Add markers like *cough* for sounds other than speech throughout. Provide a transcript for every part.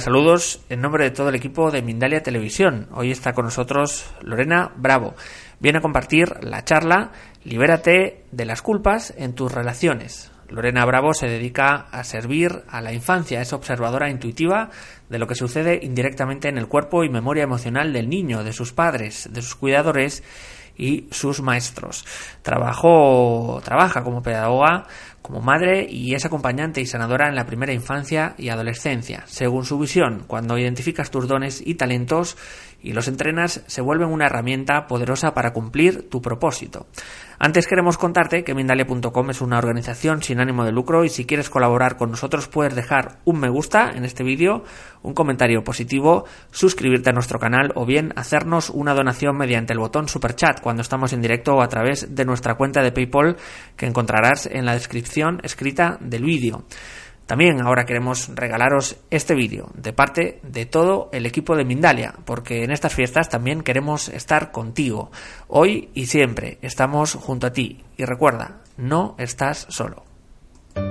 Saludos en nombre de todo el equipo de Mindalia Televisión. Hoy está con nosotros Lorena Bravo. Viene a compartir la charla Libérate de las culpas en tus relaciones. Lorena Bravo se dedica a servir a la infancia, es observadora intuitiva de lo que sucede indirectamente en el cuerpo y memoria emocional del niño, de sus padres, de sus cuidadores y sus maestros. Trabajó, trabaja como pedagoga, como madre y es acompañante y sanadora en la primera infancia y adolescencia. Según su visión, cuando identificas tus dones y talentos y los entrenas, se vuelven una herramienta poderosa para cumplir tu propósito. Antes queremos contarte que Mindalia.com es una organización sin ánimo de lucro y si quieres colaborar con nosotros puedes dejar un me gusta en este vídeo, un comentario positivo, suscribirte a nuestro canal o bien hacernos una donación mediante el botón super chat cuando estamos en directo o a través de nuestra cuenta de PayPal que encontrarás en la descripción escrita del vídeo. También ahora queremos regalaros este vídeo de parte de todo el equipo de Mindalia, porque en estas fiestas también queremos estar contigo. Hoy y siempre estamos junto a ti. Y recuerda, no estás solo. No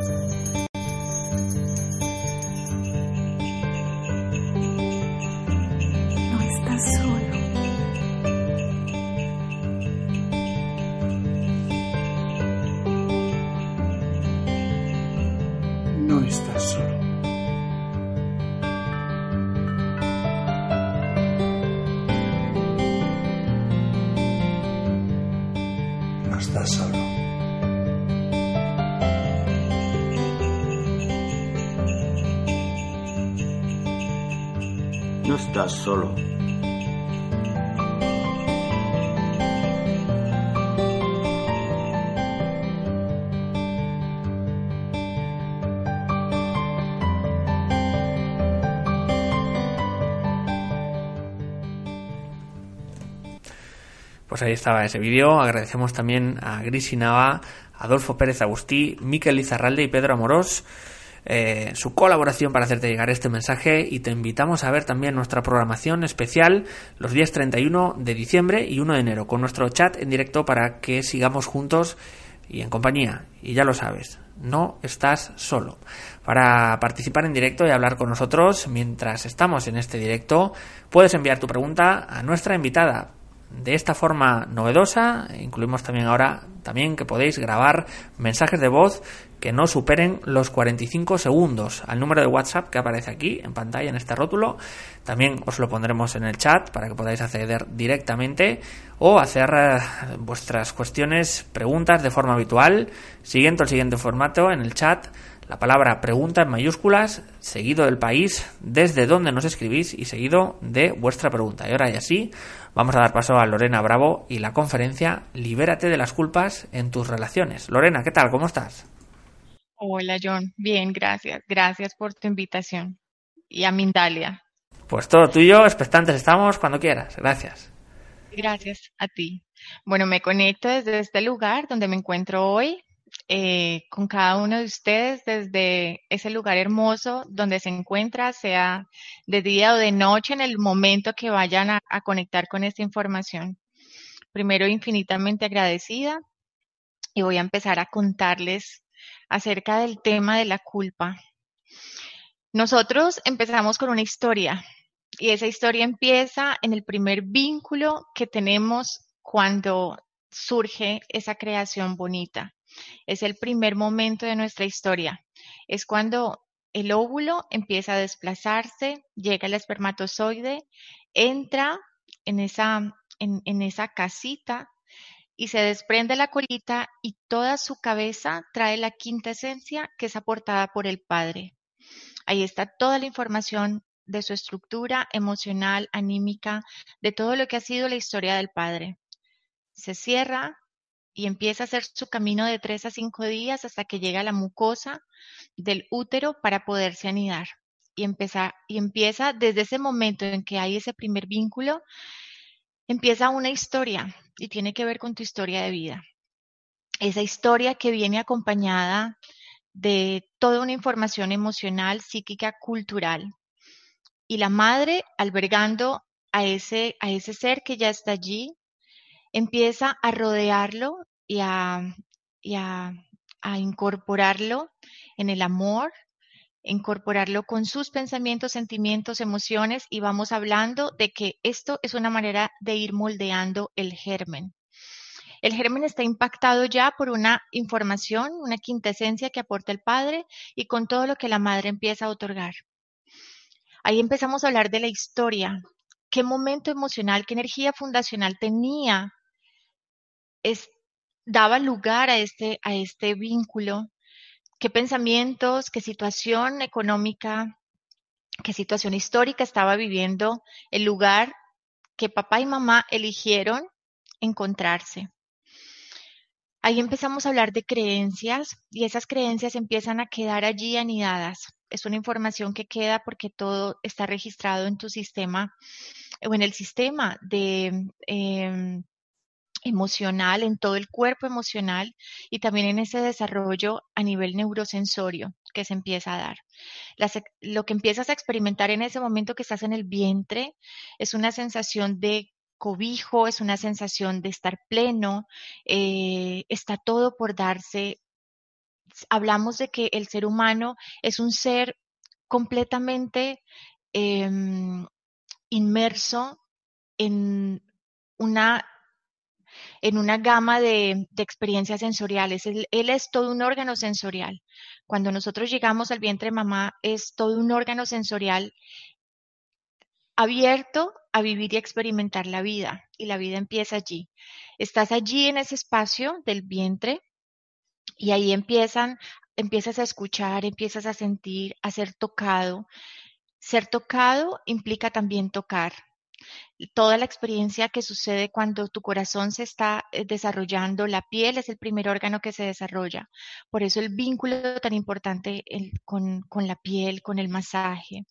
estás solo. No estás solo. No estás solo. No estás solo. Pues ahí estaba ese vídeo. Agradecemos también a Grisi Nava, Adolfo Pérez Agustí, Miquel Izarralde y Pedro Amorós eh, su colaboración para hacerte llegar este mensaje y te invitamos a ver también nuestra programación especial los días 31 de diciembre y 1 de enero con nuestro chat en directo para que sigamos juntos y en compañía. Y ya lo sabes, no estás solo. Para participar en directo y hablar con nosotros mientras estamos en este directo, puedes enviar tu pregunta a nuestra invitada de esta forma novedosa, incluimos también ahora también que podéis grabar mensajes de voz que no superen los 45 segundos al número de WhatsApp que aparece aquí en pantalla en este rótulo. También os lo pondremos en el chat para que podáis acceder directamente o hacer eh, vuestras cuestiones, preguntas de forma habitual, siguiendo el siguiente formato en el chat la palabra pregunta en mayúsculas, seguido del país desde donde nos escribís y seguido de vuestra pregunta. Y ahora y así vamos a dar paso a Lorena Bravo y la conferencia Libérate de las culpas en tus relaciones. Lorena, ¿qué tal? ¿Cómo estás? Hola John, bien, gracias. Gracias por tu invitación. Y a Mindalia. Pues todo tuyo, expectantes estamos cuando quieras. Gracias. Gracias a ti. Bueno, me conecto desde este lugar donde me encuentro hoy, eh, con cada uno de ustedes desde ese lugar hermoso donde se encuentra, sea de día o de noche, en el momento que vayan a, a conectar con esta información. Primero, infinitamente agradecida y voy a empezar a contarles acerca del tema de la culpa. Nosotros empezamos con una historia y esa historia empieza en el primer vínculo que tenemos cuando surge esa creación bonita. Es el primer momento de nuestra historia. Es cuando el óvulo empieza a desplazarse, llega el espermatozoide, entra en esa, en, en esa casita y se desprende la colita y toda su cabeza trae la quinta esencia que es aportada por el padre. Ahí está toda la información de su estructura emocional, anímica, de todo lo que ha sido la historia del padre. Se cierra y empieza a hacer su camino de tres a cinco días hasta que llega a la mucosa del útero para poderse anidar. Y, empieza, y empieza desde ese momento en que hay ese primer vínculo, empieza una historia y tiene que ver con tu historia de vida. Esa historia que viene acompañada de toda una información emocional, psíquica, cultural. Y la madre, albergando a ese, a ese ser que ya está allí, empieza a rodearlo y a, a, incorporarlo en el amor, incorporarlo con sus pensamientos, sentimientos, emociones y vamos hablando de que esto es una manera de ir moldeando el germen. El germen está impactado ya por una información, una quintesencia que aporta el padre y con todo lo que la madre empieza a otorgar. Ahí empezamos a hablar de la historia, qué momento emocional, qué energía fundacional tenía, es, daba lugar a este, a este vínculo, qué pensamientos, qué situación económica, qué situación histórica estaba viviendo el lugar que papá y mamá eligieron encontrarse. Ahí empezamos a hablar de creencias y esas creencias empiezan a quedar allí anidadas. Es una información que queda porque todo está registrado en tu sistema o en el sistema de em, emocional, en todo el cuerpo emocional y también en ese desarrollo a nivel neurosensorio que se empieza a dar. lo que empiezas a experimentar en ese momento que estás en el vientre es una sensación de cobijo, es una sensación de estar pleno, eh, está todo por darse. Hablamos de que el ser humano es un ser completamente em, inmerso en una, en una gama de, experiencias sensoriales. Él, es todo un órgano sensorial. Cuando nosotros llegamos al vientre mamá, es todo un órgano sensorial abierto a vivir y experimentar la vida. Y la vida empieza allí. Estás allí en ese espacio del vientre y ahí empiezan, empiezas a escuchar, empiezas a sentir, a ser tocado. Ser tocado implica también tocar. Toda la experiencia que sucede cuando tu corazón se está eh, desarrollando, la piel es el primer órgano que se desarrolla. Por eso el vínculo tan importante con, con la piel, con el masaje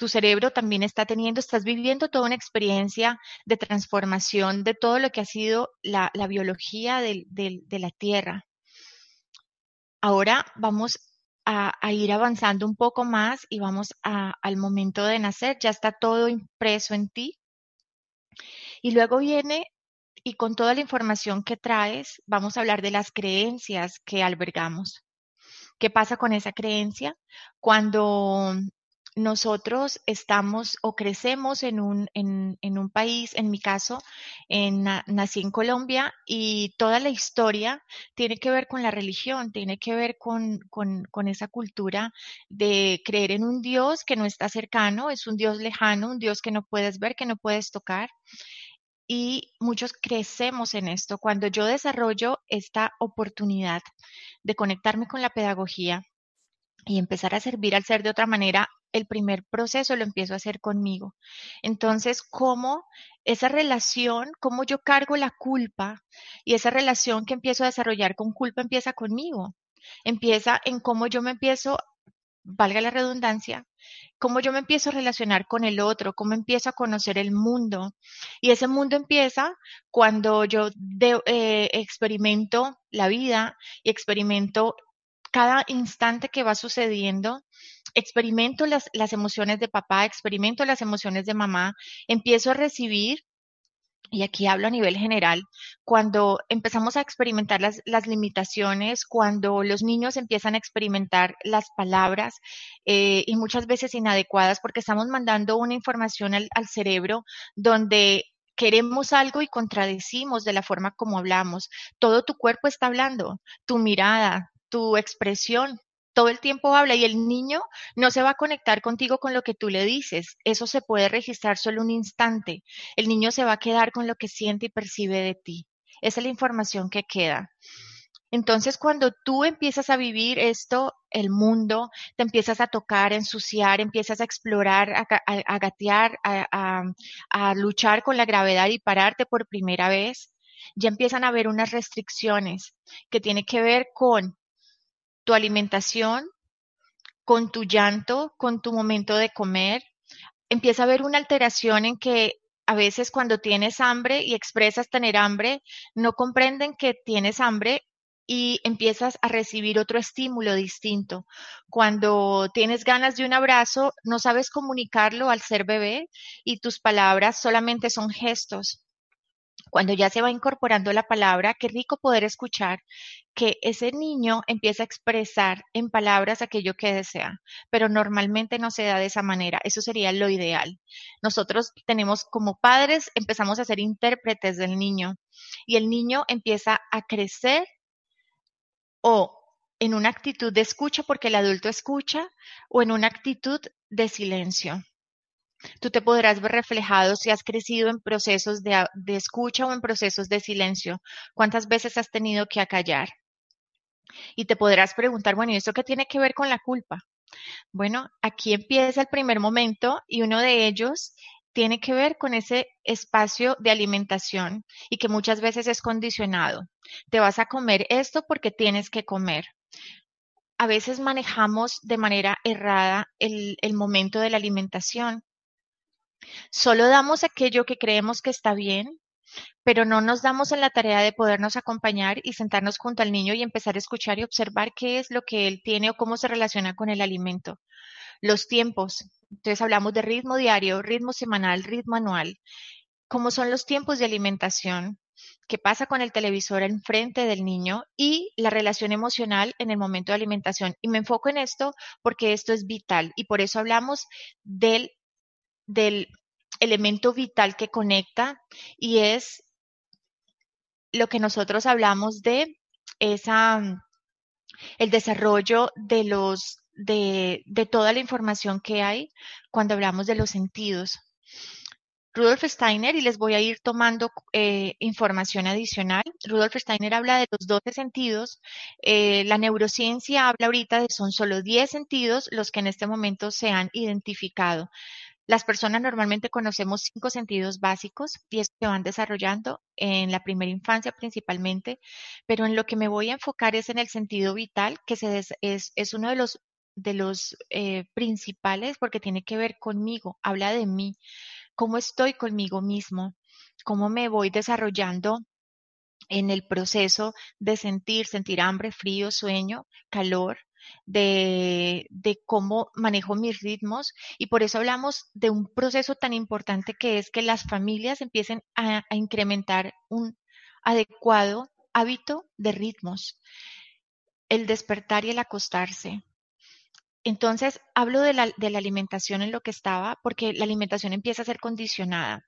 tu cerebro también está teniendo, estás viviendo toda una experiencia de transformación de todo lo que ha sido la, biología de la Tierra. Ahora vamos a, ir avanzando un poco más y vamos al momento de nacer, ya está todo impreso en ti. Y luego viene, y con toda la información que traes, vamos a hablar de las creencias que albergamos. ¿Qué pasa con esa creencia? Cuando nosotros estamos o crecemos en un, en, en un país, en mi caso, en, nací en Colombia y toda la historia tiene que ver con la religión, tiene que ver con, con, con esa cultura de creer en un Dios que no está cercano, es un Dios lejano, un Dios que no puedes ver, que no puedes tocar. Y muchos crecemos en esto. Cuando yo desarrollo esta oportunidad de conectarme con la pedagogía, y empezar a servir al ser de otra manera, el primer proceso lo empiezo a hacer conmigo. Entonces, ¿cómo esa relación, cómo yo cargo la culpa y esa relación que empiezo a desarrollar con culpa empieza conmigo? Empieza en cómo yo me empiezo, valga la redundancia, cómo yo me empiezo a relacionar con el otro, cómo empiezo a conocer el mundo. Y ese mundo empieza cuando yo eh, experimento la vida y experimento cada instante que va sucediendo, experimento las, las emociones de papá, experimento las emociones de mamá, empiezo a recibir y aquí hablo a nivel general, cuando empezamos a experimentar las, las, limitaciones, cuando los niños empiezan a experimentar las palabras eh, y muchas veces inadecuadas, porque estamos mandando una información al, al, cerebro donde queremos algo y contradecimos de la forma como hablamos. Todo tu cuerpo está hablando, tu mirada, tu expresión todo el tiempo habla y el niño no se va a conectar contigo con lo que tú le dices. Eso se puede registrar solo un instante. El niño se va a quedar con lo que siente y percibe de ti. Esa es la información que queda. Entonces, cuando tú empiezas a vivir esto, el mundo, te empiezas a tocar, a ensuciar, empiezas a explorar, a, gatear, a, a luchar con la gravedad y pararte por primera vez, ya empiezan a haber unas restricciones que tienen que ver con tu alimentación, con tu llanto, con tu momento de comer. Empieza a haber una alteración en que a veces cuando tienes hambre y expresas tener hambre, no comprenden que tienes hambre y empiezas a recibir otro estímulo distinto. Cuando tienes ganas de un abrazo, no sabes comunicarlo al ser bebé y tus palabras solamente son gestos. Cuando ya se va incorporando la palabra, qué rico poder escuchar que ese niño empieza a expresar en palabras aquello que desea, pero normalmente no se da de esa manera. Eso sería lo ideal. Nosotros tenemos como padres, empezamos a ser intérpretes del niño y el niño empieza a crecer o en una actitud de escucha porque el adulto escucha o en una actitud de silencio. Tú te podrás ver reflejado si has crecido en procesos de, escucha o en procesos de silencio. ¿Cuántas veces has tenido que acallar? Y te podrás preguntar, bueno, ¿y esto qué tiene que ver con la culpa? Bueno, aquí empieza el primer momento y uno de ellos tiene que ver con ese espacio de alimentación y que muchas veces es condicionado. Te vas a comer esto porque tienes que comer. A veces manejamos de manera errada el, el momento de la alimentación Solo damos aquello que creemos que está bien, pero no nos damos en la tarea de podernos acompañar y sentarnos junto al niño y empezar a escuchar y observar qué es lo que él tiene o cómo se relaciona con el alimento. Los tiempos. Entonces hablamos de ritmo diario, ritmo semanal, ritmo anual. ¿Cómo son los tiempos de alimentación? ¿Qué pasa con el televisor enfrente del niño? Y la relación emocional en el momento de alimentación. Y me enfoco en esto porque esto es vital y por eso hablamos del del elemento vital que conecta y es lo que nosotros hablamos de esa el desarrollo de los de, de toda la información que hay cuando hablamos de los sentidos. Rudolf Steiner, y les voy a ir tomando eh, información adicional. Rudolf Steiner habla de los 12 sentidos. Eh, la neurociencia habla ahorita de son solo 10 sentidos los que en este momento se han identificado. Las personas normalmente conocemos cinco sentidos básicos y se van desarrollando en la primera infancia principalmente, pero en lo que me voy a enfocar es en el sentido vital, que es, uno de los, de los eh, principales porque tiene que ver conmigo, habla de mí, cómo estoy conmigo mismo, cómo me voy desarrollando en el proceso de sentir, sentir hambre, frío, sueño, calor, de, cómo manejo mis ritmos y por eso hablamos de un proceso tan importante que es que las familias empiecen a, incrementar un adecuado hábito de ritmos, el despertar y el acostarse. Entonces, hablo de la, de la, alimentación en lo que estaba, porque la alimentación empieza a ser condicionada.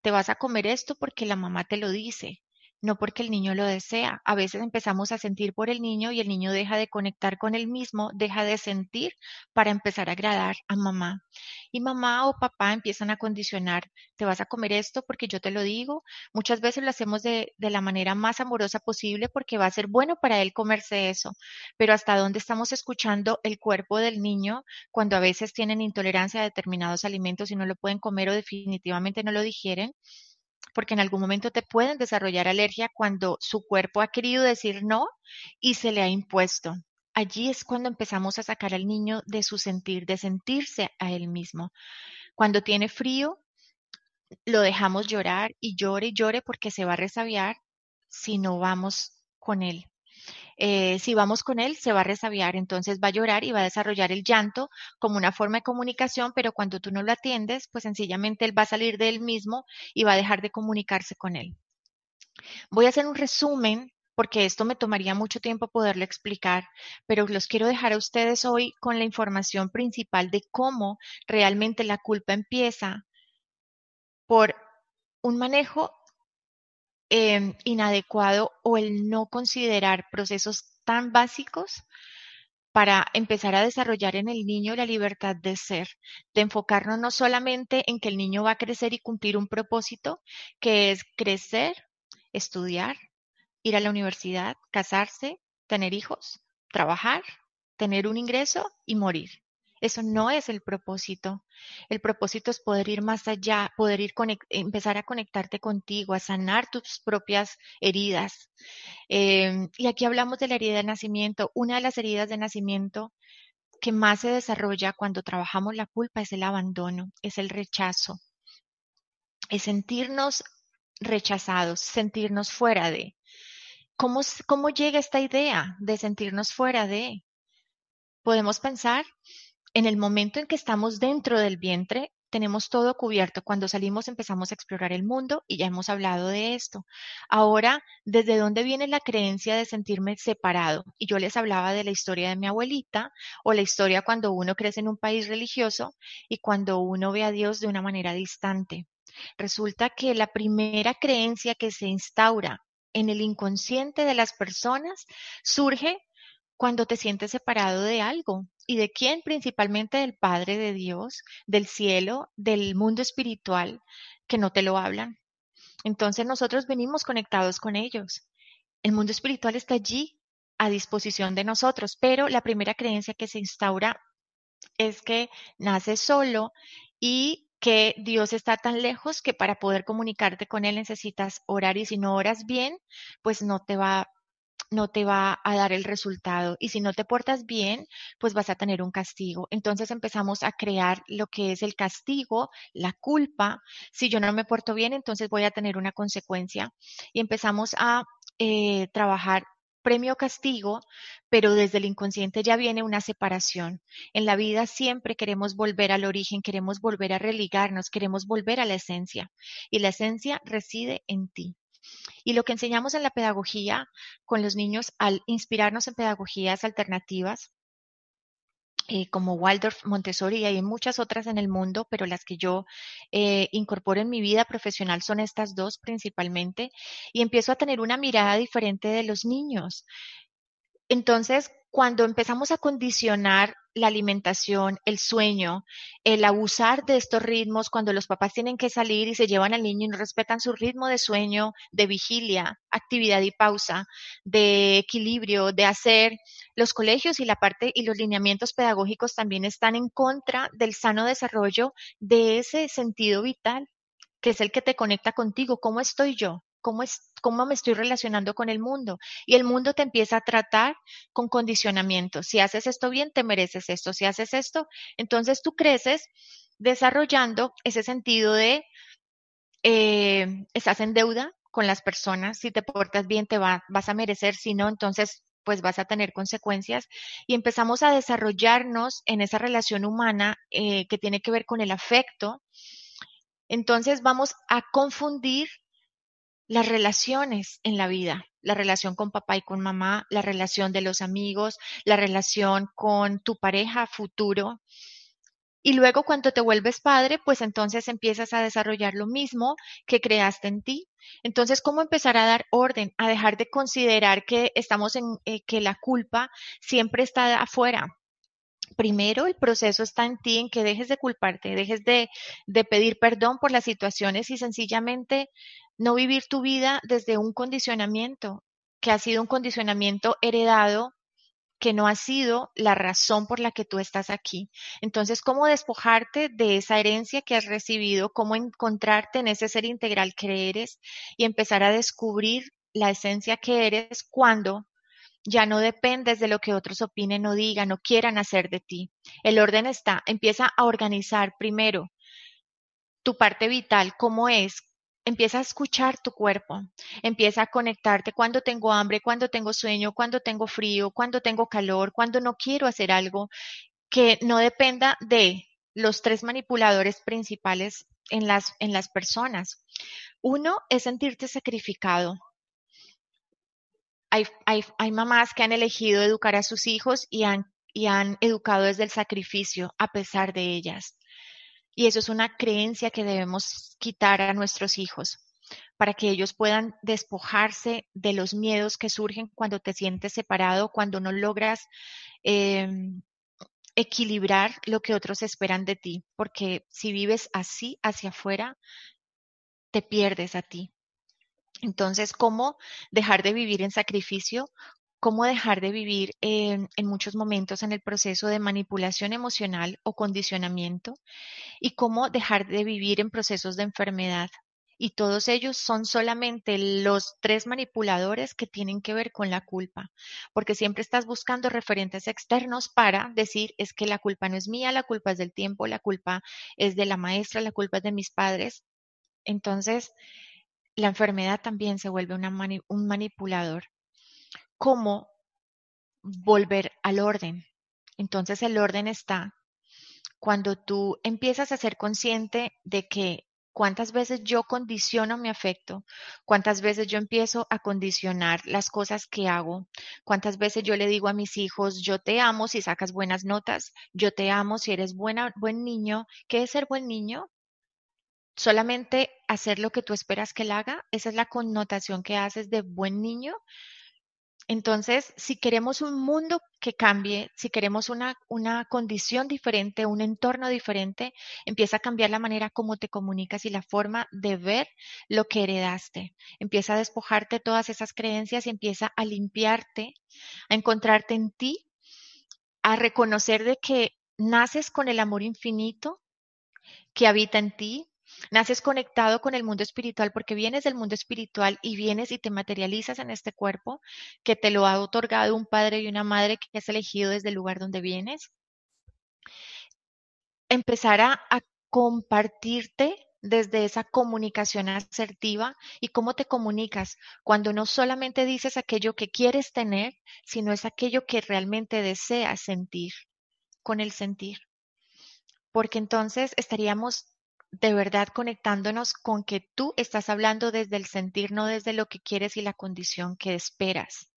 Te vas a comer esto porque la mamá te lo dice no porque el niño lo desea. A veces empezamos a sentir por el niño y el niño deja de conectar con él mismo, deja de sentir para empezar a agradar a mamá. Y mamá o papá empiezan a condicionar, te vas a comer esto porque yo te lo digo. Muchas veces lo hacemos de, de la manera más amorosa posible porque va a ser bueno para él comerse eso. Pero hasta dónde estamos escuchando el cuerpo del niño cuando a veces tienen intolerancia a determinados alimentos y no lo pueden comer o definitivamente no lo digieren porque en algún momento te pueden desarrollar alergia cuando su cuerpo ha querido decir no y se le ha impuesto. Allí es cuando empezamos a sacar al niño de su sentir, de sentirse a él mismo. Cuando tiene frío, lo dejamos llorar y llore y llore porque se va a resabiar si no vamos con él. Eh, si vamos con él, se va a resabiar, entonces va a llorar y va a desarrollar el llanto como una forma de comunicación, pero cuando tú no lo atiendes, pues sencillamente él va a salir de él mismo y va a dejar de comunicarse con él. Voy a hacer un resumen porque esto me tomaría mucho tiempo poderlo explicar, pero los quiero dejar a ustedes hoy con la información principal de cómo realmente la culpa empieza por un manejo Em, inadecuado o el no considerar procesos tan básicos para empezar a desarrollar en el niño la libertad de ser, de enfocarnos no solamente en que el niño va a crecer y cumplir un propósito, que es crecer, estudiar, ir a la universidad, casarse, tener hijos, trabajar, tener un ingreso y morir. Eso no es el propósito. El propósito es poder ir más allá, poder ir empezar a conectarte contigo, a sanar tus propias heridas. Em, y aquí hablamos de la herida de nacimiento. Una de las heridas de nacimiento que más se desarrolla cuando trabajamos la culpa es el abandono, es el rechazo, es sentirnos rechazados, sentirnos fuera de. ¿Cómo, cómo llega esta idea de sentirnos fuera de? Podemos pensar en el momento en que estamos dentro del vientre, tenemos todo cubierto. Cuando salimos empezamos a explorar el mundo y ya hemos hablado de esto. Ahora, ¿desde dónde viene la creencia de sentirme separado? Y yo les hablaba de la historia de mi abuelita o la historia cuando uno crece en un país religioso y cuando uno ve a Dios de una manera distante. Resulta que la primera creencia que se instaura en el inconsciente de las personas surge cuando te sientes separado de algo. ¿Y de quién? Principalmente del Padre de Dios, del cielo, del mundo espiritual, que no te lo hablan. Entonces nosotros venimos conectados con ellos. El mundo espiritual está allí a disposición de nosotros, pero la primera creencia que se instaura es que nace solo y que Dios está tan lejos que para poder comunicarte con Él necesitas orar y si no oras bien, pues no te va no te va a dar el resultado. Y si no te portas bien, pues vas a tener un castigo. Entonces empezamos a crear lo que es el castigo, la culpa. Si yo no me porto bien, entonces voy a tener una consecuencia. Y empezamos a eh, trabajar premio castigo, pero desde el inconsciente ya viene una separación. En la vida siempre queremos volver al origen, queremos volver a religarnos, queremos volver a la esencia. Y la esencia reside en ti. Y lo que enseñamos en la pedagogía con los niños al inspirarnos en pedagogías alternativas, eh, como Waldorf, Montessori y hay muchas otras en el mundo, pero las que yo eh, incorporo en mi vida profesional son estas dos principalmente, y empiezo a tener una mirada diferente de los niños. Entonces, cuando empezamos a condicionar la alimentación, el sueño, el abusar de estos ritmos, cuando los papás tienen que salir y se llevan al niño y no respetan su ritmo de sueño, de vigilia, actividad y pausa, de equilibrio, de hacer, los colegios y la parte y los lineamientos pedagógicos también están en contra del sano desarrollo de ese sentido vital, que es el que te conecta contigo. ¿Cómo estoy yo? Cómo, es, cómo me estoy relacionando con el mundo. Y el mundo te empieza a tratar con condicionamiento. Si haces esto bien, te mereces esto. Si haces esto, entonces tú creces desarrollando ese sentido de eh, estás en deuda con las personas. Si te portas bien, te vas a merecer. Si no, entonces pues vas a tener consecuencias y empezamos a desarrollarnos en esa relación humana eh, que tiene que ver con el afecto. Entonces vamos a confundir las relaciones en la vida, la relación con papá y con mamá, la relación de los amigos, la relación con tu pareja futuro. Y luego cuando te vuelves padre, pues entonces empiezas a desarrollar lo mismo que creaste en ti. Entonces, ¿cómo empezar a dar orden, a dejar de considerar que estamos en, eh, que la culpa siempre está afuera? Primero, el proceso está en ti, en que dejes de culparte, dejes de, de pedir perdón por las situaciones y sencillamente no vivir tu vida desde un condicionamiento, que ha sido un condicionamiento heredado, que no ha sido la razón por la que tú estás aquí. Entonces, ¿cómo despojarte de esa herencia que has recibido? ¿Cómo encontrarte en ese ser integral que eres y empezar a descubrir la esencia que eres cuando ya no dependes de lo que otros opinen o digan o quieran hacer de ti. El orden está, empieza a organizar primero tu parte vital, cómo es, empieza a escuchar tu cuerpo, empieza a conectarte cuando tengo hambre, cuando tengo sueño, cuando tengo frío, cuando tengo calor, cuando no quiero hacer algo que no dependa de los tres manipuladores principales en las, en las personas. Uno es sentirte sacrificado. Hay, hay, hay mamás que han elegido educar a sus hijos y han, y han educado desde el sacrificio a pesar de ellas. Y eso es una creencia que debemos quitar a nuestros hijos para que ellos puedan despojarse de los miedos que surgen cuando te sientes separado, cuando no logras em, equilibrar lo que otros esperan de ti, porque si vives así hacia afuera, te pierdes a ti. Entonces, ¿cómo dejar de vivir en sacrificio? Cómo dejar de vivir en, muchos momentos en el proceso de manipulación emocional o condicionamiento y cómo dejar de vivir en procesos de enfermedad. Y todos ellos son solamente los tres manipuladores que tienen que ver con la culpa, porque siempre estás buscando referentes externos para decir es que la culpa no es mía, la culpa es del tiempo, la culpa es de la maestra, la culpa es de mis padres. Entonces, la enfermedad también se vuelve un manipulador cómo volver al orden. Entonces el orden está cuando tú empiezas a ser consciente de que cuántas veces yo condiciono mi afecto, cuántas veces yo empiezo a condicionar las cosas que hago, cuántas veces yo le digo a mis hijos, yo te amo si sacas buenas notas, yo te amo si eres buena, buen niño. ¿Qué es ser buen niño? Solamente hacer lo que tú esperas que él haga, esa es la connotación que haces de buen niño. Entonces, si queremos un mundo que cambie, si queremos una, una, condición diferente, un entorno diferente, empieza a cambiar la manera como te comunicas y la forma de ver lo que heredaste. Empieza a despojarte todas esas creencias y empieza a limpiarte, a encontrarte en ti, a reconocer de que naces con el amor infinito que habita en ti, Naces conectado con el mundo espiritual porque vienes del mundo espiritual y vienes y te materializas en este cuerpo que te lo ha otorgado un padre y una madre que has elegido desde el lugar donde vienes. Empezar a, compartirte desde esa comunicación asertiva y cómo te comunicas cuando no solamente dices aquello que quieres tener, sino es aquello que realmente deseas sentir con el sentir. Porque entonces estaríamos de verdad conectándonos con que tú estás hablando desde el sentir, no desde lo que quieres y la condición que esperas.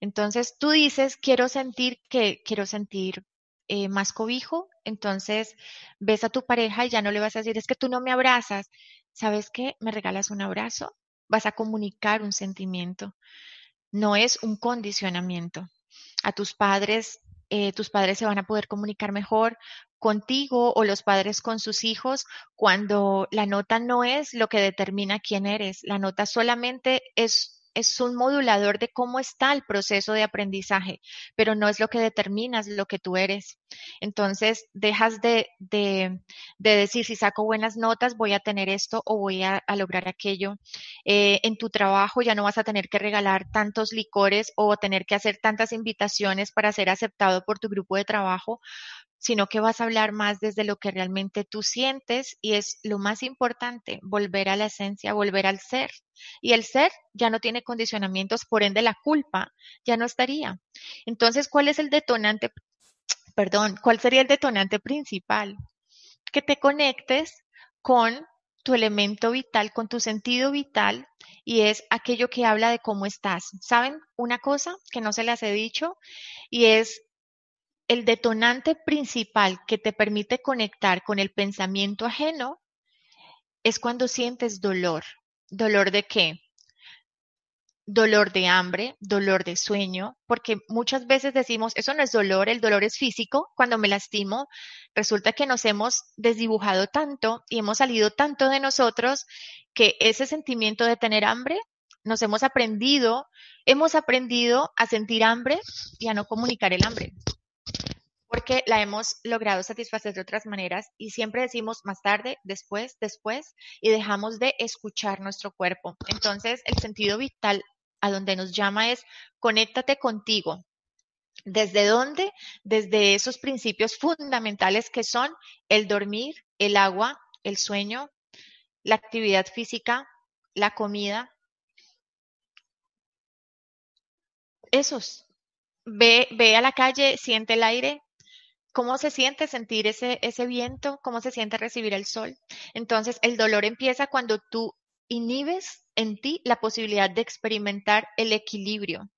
Entonces tú dices, quiero sentir que quiero sentir eh, más cobijo, entonces ves a tu pareja y ya no le vas a decir, es que tú no me abrazas. ¿Sabes qué? Me regalas un abrazo, vas a comunicar un sentimiento, no es un condicionamiento. A tus padres eh, tus padres se van a poder comunicar mejor contigo o los padres con sus hijos cuando la nota no es lo que determina quién eres. La nota solamente es es un modulador de cómo está el proceso de aprendizaje, pero no es lo que determinas lo que tú eres. Entonces, dejas de, de, decir, si saco buenas notas, voy a tener esto o voy a, lograr aquello. Eh, en tu trabajo ya no vas a tener que regalar tantos licores o tener que hacer tantas invitaciones para ser aceptado por tu grupo de trabajo, sino que vas a hablar más desde lo que realmente tú sientes y es lo más importante, volver a la esencia, volver al ser. Y el ser ya no tiene condicionamientos, por ende la culpa ya no estaría. Entonces, ¿cuál es el detonante? *tsk* Perdón, ¿cuál sería el detonante principal? Que te conectes con tu elemento vital, con tu sentido vital, y es aquello que habla de cómo estás. ¿Saben una cosa que no se les he dicho? Y es el detonante principal que te permite conectar con el pensamiento ajeno es cuando sientes dolor. ¿Dolor de qué? Dolor de hambre, dolor de sueño, porque muchas veces decimos, eso no es dolor, el dolor es físico. Cuando me lastimo, resulta que nos hemos desdibujado tanto y hemos salido tanto de nosotros que ese sentimiento de tener hambre nos hemos aprendido, hemos aprendido a sentir hambre y a no comunicar el hambre porque la hemos logrado satisfacer de otras maneras y siempre decimos más tarde, después, después y dejamos de escuchar nuestro cuerpo. Entonces, el sentido vital a donde nos llama es conéctate contigo. ¿Desde dónde? Desde esos principios fundamentales que son el dormir, el agua, el sueño, la actividad física, la comida. Esos. Ve, ve a la calle, siente el aire, ¿Cómo se siente sentir ese, ese viento? ¿Cómo se siente recibir el sol? Entonces, el dolor empieza cuando tú inhibes en ti la posibilidad de experimentar el equilibrio.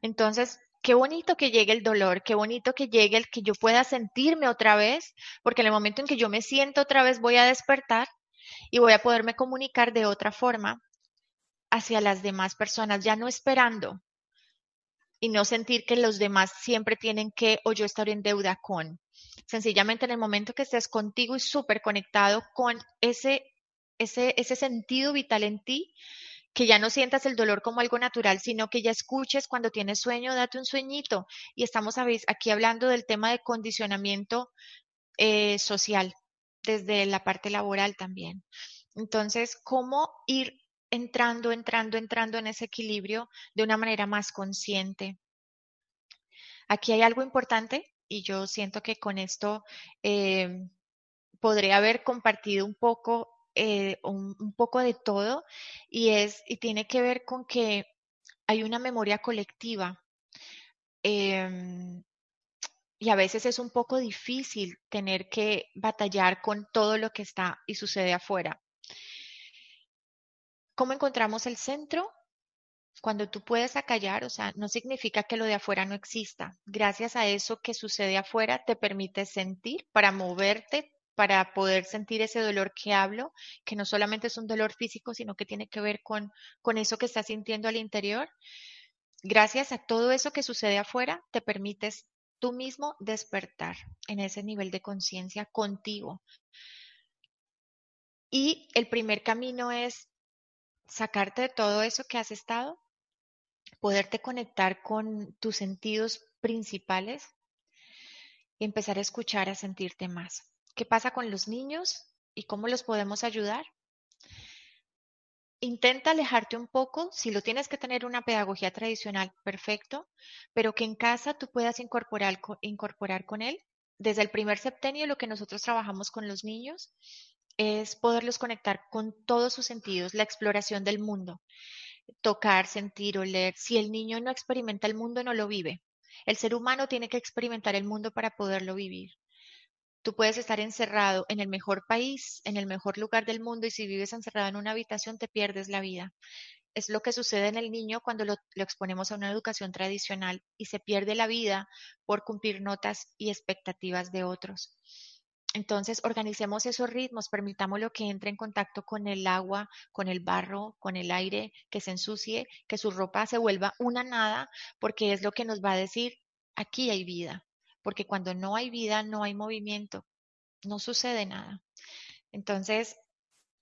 Entonces, qué bonito que llegue el dolor, qué bonito que llegue el que yo pueda sentirme otra vez, porque en el momento en que yo me siento otra vez voy a despertar y voy a poderme comunicar de otra forma hacia las demás personas, ya no esperando y no sentir que los demás siempre tienen que o yo estar en deuda con. Sencillamente en el momento que estés contigo y súper conectado con ese, ese, ese sentido vital en ti, que ya no sientas el dolor como algo natural, sino que ya escuches cuando tienes sueño, date un sueñito. Y estamos aquí hablando del tema de condicionamiento eh, social, desde la parte laboral también. Entonces, ¿cómo ir entrando, entrando, entrando en ese equilibrio de una manera más consciente. Aquí hay algo importante y yo siento que con esto eh, podré haber compartido un poco, eh, un, poco de todo y es y tiene que ver con que hay una memoria colectiva. Em, y a veces es un poco difícil tener que batallar con todo lo que está y sucede afuera. ¿Cómo encontramos el centro? Cuando tú puedes acallar, o sea, no significa que lo de afuera no exista. Gracias a eso que sucede afuera, te permite sentir para moverte, para poder sentir ese dolor que hablo, que no solamente es un dolor físico, sino que tiene que ver con, con eso que estás sintiendo al interior. Gracias a todo eso que sucede afuera, te permites tú mismo despertar en ese nivel de conciencia contigo. Y el primer camino es sacarte de todo eso que has estado, poderte conectar con tus sentidos principales y empezar a escuchar, a sentirte más. ¿Qué pasa con los niños y cómo los podemos ayudar? Intenta alejarte un poco, si lo tienes que tener una pedagogía tradicional, perfecto, pero que en casa tú puedas incorporar, incorporar con él. Desde el primer septenio lo que nosotros trabajamos con los niños es poderlos conectar con todos sus sentidos, la exploración del mundo, tocar, sentir, oler. Si el niño no experimenta el mundo, no lo vive. El ser humano tiene que experimentar el mundo para poderlo vivir. Tú puedes estar encerrado en el mejor país, en el mejor lugar del mundo y si vives encerrado en una habitación te pierdes la vida. Es lo que sucede en el niño cuando lo, exponemos a una educación tradicional y se pierde la vida por cumplir notas y expectativas de otros. Entonces, organicemos esos ritmos, permitamos lo que entre en contacto con el agua, con el barro, con el aire, que se ensucie, que su ropa se vuelva una nada, porque es lo que nos va a decir, aquí hay vida porque cuando no hay vida, no hay movimiento, no sucede nada. Entonces,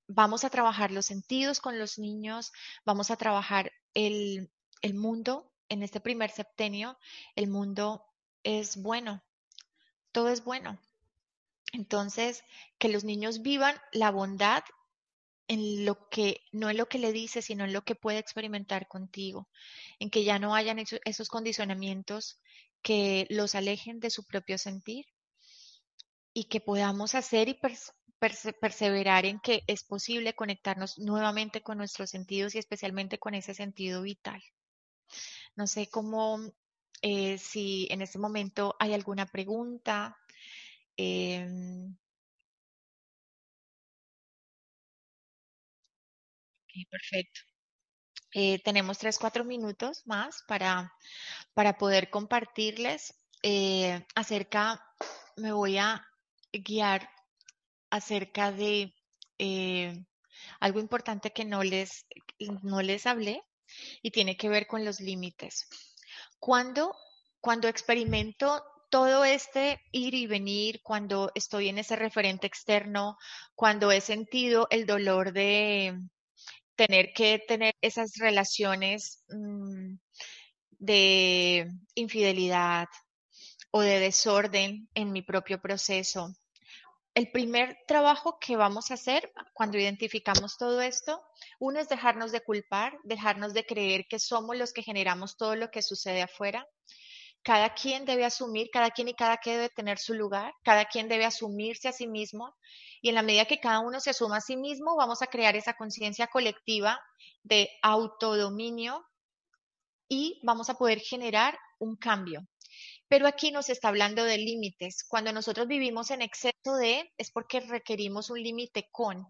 vamos a trabajar los sentidos con los niños, vamos a trabajar el, el mundo en este primer septenio, el mundo es bueno, todo es bueno. Entonces, que los niños vivan la bondad en lo que, no en lo que le dice, sino en lo que puede experimentar contigo, en que ya no hayan esos condicionamientos que los alejen de su propio sentir y que podamos hacer y perseverar en que es posible conectarnos nuevamente con nuestros sentidos y especialmente con ese sentido vital. No sé cómo, eh, si en este momento hay alguna pregunta. Em, perfecto. Eh, tenemos tres, cuatro minutos más para, para poder compartirles eh, acerca, me voy a guiar acerca de eh, algo importante que no les, no les hablé y tiene que ver con los límites. Cuando, cuando experimento todo este ir y venir, cuando estoy en ese referente externo, cuando he sentido el dolor de, tener que tener esas relaciones mm, de infidelidad o de desorden en mi propio proceso. El primer trabajo que vamos a hacer cuando identificamos todo esto, uno es dejarnos de culpar, dejarnos de creer que somos los que generamos todo lo que sucede afuera. Cada quien debe asumir, cada quien y cada que debe tener su lugar, cada quien debe asumirse a sí mismo y en la medida que cada uno se asuma a sí mismo, vamos a crear esa conciencia colectiva de autodominio y vamos a poder generar un cambio. Pero aquí nos está hablando de límites. Cuando nosotros vivimos en exceso de, es porque requerimos un límite con.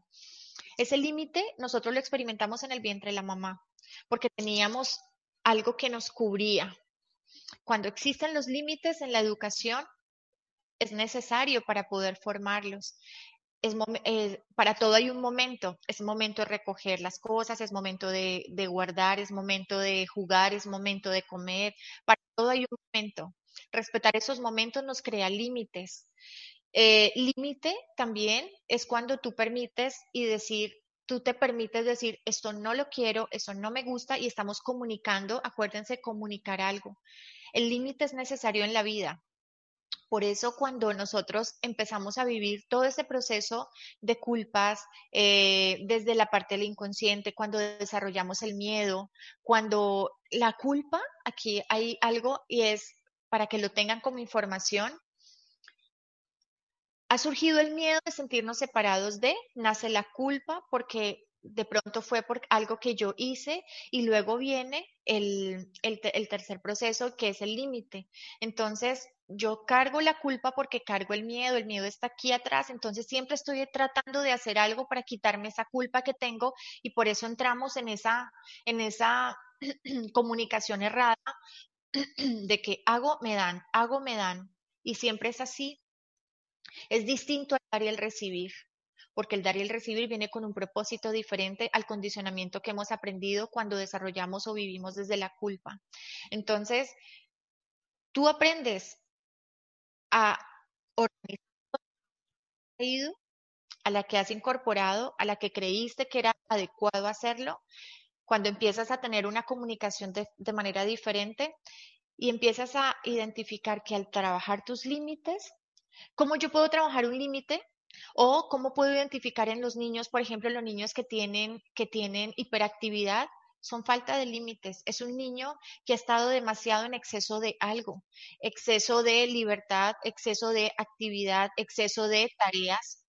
Ese límite nosotros lo experimentamos en el vientre de la mamá, porque teníamos algo que nos cubría. Cuando existen los límites en la educación, es necesario para poder formarlos es, eh, para todo hay un momento, es momento de recoger las cosas, es momento de, guardar, es momento de jugar, es momento de comer, para todo hay un momento. Respetar esos momentos nos crea límites. Eh, límite también es cuando tú permites y decir, tú te permites decir, esto no lo quiero, esto no me gusta y estamos comunicando, acuérdense, comunicar algo. El límite es necesario en la vida. Por eso cuando nosotros empezamos a vivir todo ese proceso de culpas eh, desde la parte del inconsciente, cuando desarrollamos el miedo, cuando la culpa, aquí hay algo y es para que lo tengan como información, ha surgido el miedo de sentirnos separados de, nace la culpa porque de pronto fue por algo que yo hice y luego viene el, el tercer proceso que es el límite. Entonces, yo cargo la culpa porque cargo el miedo, el miedo está aquí atrás, entonces siempre estoy tratando de hacer algo para quitarme esa culpa que tengo y por eso entramos en esa, en esa *clears throat* comunicación errada *clears throat* de que hago, me dan, hago, me dan, y siempre es así. Es distinto al dar y el recibir, porque el dar y el recibir viene con un propósito diferente al condicionamiento que hemos aprendido cuando desarrollamos o vivimos desde la culpa. Entonces, tú aprendes a organizar a la que has incorporado, a la que creíste que era adecuado hacerlo, cuando empiezas a tener una comunicación de, de manera diferente y empiezas a identificar que al trabajar tus límites, ¿cómo yo puedo trabajar un límite? O cómo puedo identificar en los niños, por ejemplo, los niños que tienen, que tienen hiperactividad, son falta de límites. Es un niño que ha estado demasiado en exceso de algo, exceso de libertad, exceso de actividad, exceso de tareas.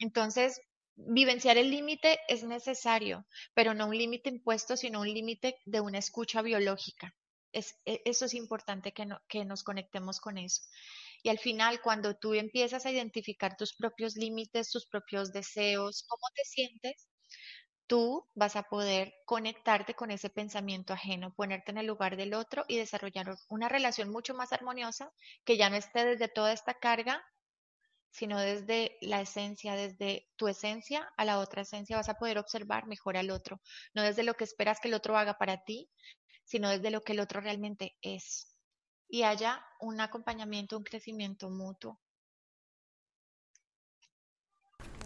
Entonces, vivenciar el límite es necesario, pero no un límite impuesto, sino un límite de una escucha biológica. Es, e, eso es importante que, que nos conectemos con eso. Y al final, cuando tú empiezas a identificar tus propios límites, tus propios deseos, cómo te sientes, tú vas a poder conectarte con ese pensamiento ajeno, ponerte en el lugar del otro y desarrollar una relación mucho más armoniosa que ya no esté desde toda esta carga, sino desde la esencia, desde tu esencia a la otra esencia vas a poder observar mejor al otro, no desde lo que esperas que el otro haga para ti, sino desde lo que el otro realmente es. Y haya un acompañamiento, un crecimiento mutuo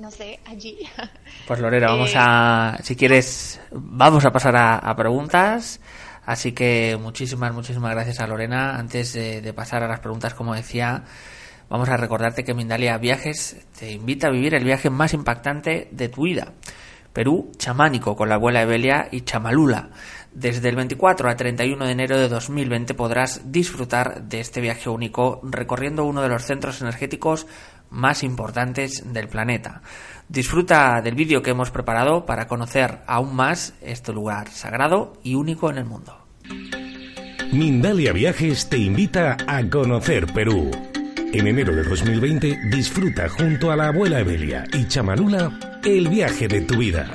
no sé, allí. *laughs* Pues Lorena, vamos eh, a, si quieres, vamos a pasar a, preguntas. Así que muchísimas, muchísimas gracias a Lorena. Antes de, pasar a las preguntas, como decía, vamos a recordarte que Mindalia Viajes te invita a vivir el viaje más impactante de tu vida. Perú chamánico con la abuela Evelia y Chamalula. Desde el 24 al 31 de enero de 2020 podrás disfrutar de este viaje único recorriendo uno de los centros energéticos más importantes del planeta. Disfruta del vídeo que hemos preparado para conocer aún más este lugar sagrado y único en el mundo. Mindalia Viajes te invita a conocer Perú. En enero de 2020 disfruta junto a la abuela Evelia y Chamanula el viaje de tu vida.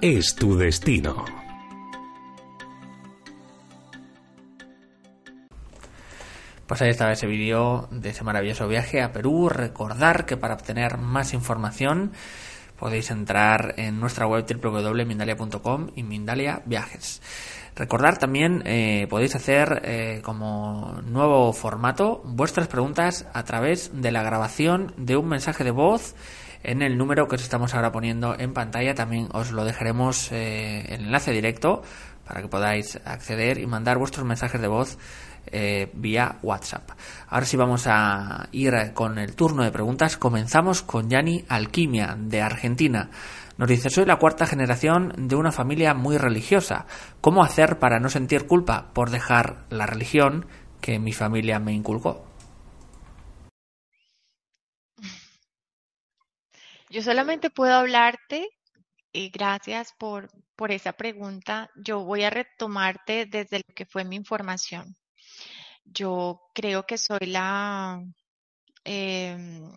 es tu destino. Pues ahí estaba ese vídeo de ese maravilloso viaje a Perú. Recordar que para obtener más información podéis entrar en nuestra web www.mindalia.com y Mindalia Viajes. Recordar también eh, podéis hacer eh, como nuevo formato vuestras preguntas a través de la grabación de un mensaje de voz en el número que os estamos ahora poniendo en pantalla. También os lo dejaremos eh, el enlace directo para que podáis acceder y mandar vuestros mensajes de voz eh, vía WhatsApp. Ahora sí vamos a ir con el turno de preguntas. Comenzamos con Yani Alquimia, de Argentina. Nos dice, soy la cuarta generación de una familia muy religiosa. ¿Cómo hacer para no sentir culpa por dejar la religión que mi familia me inculcó? Yo solamente puedo hablarte y gracias por, por esa pregunta. Yo voy a retomarte desde lo que fue mi información. Yo creo que soy la em,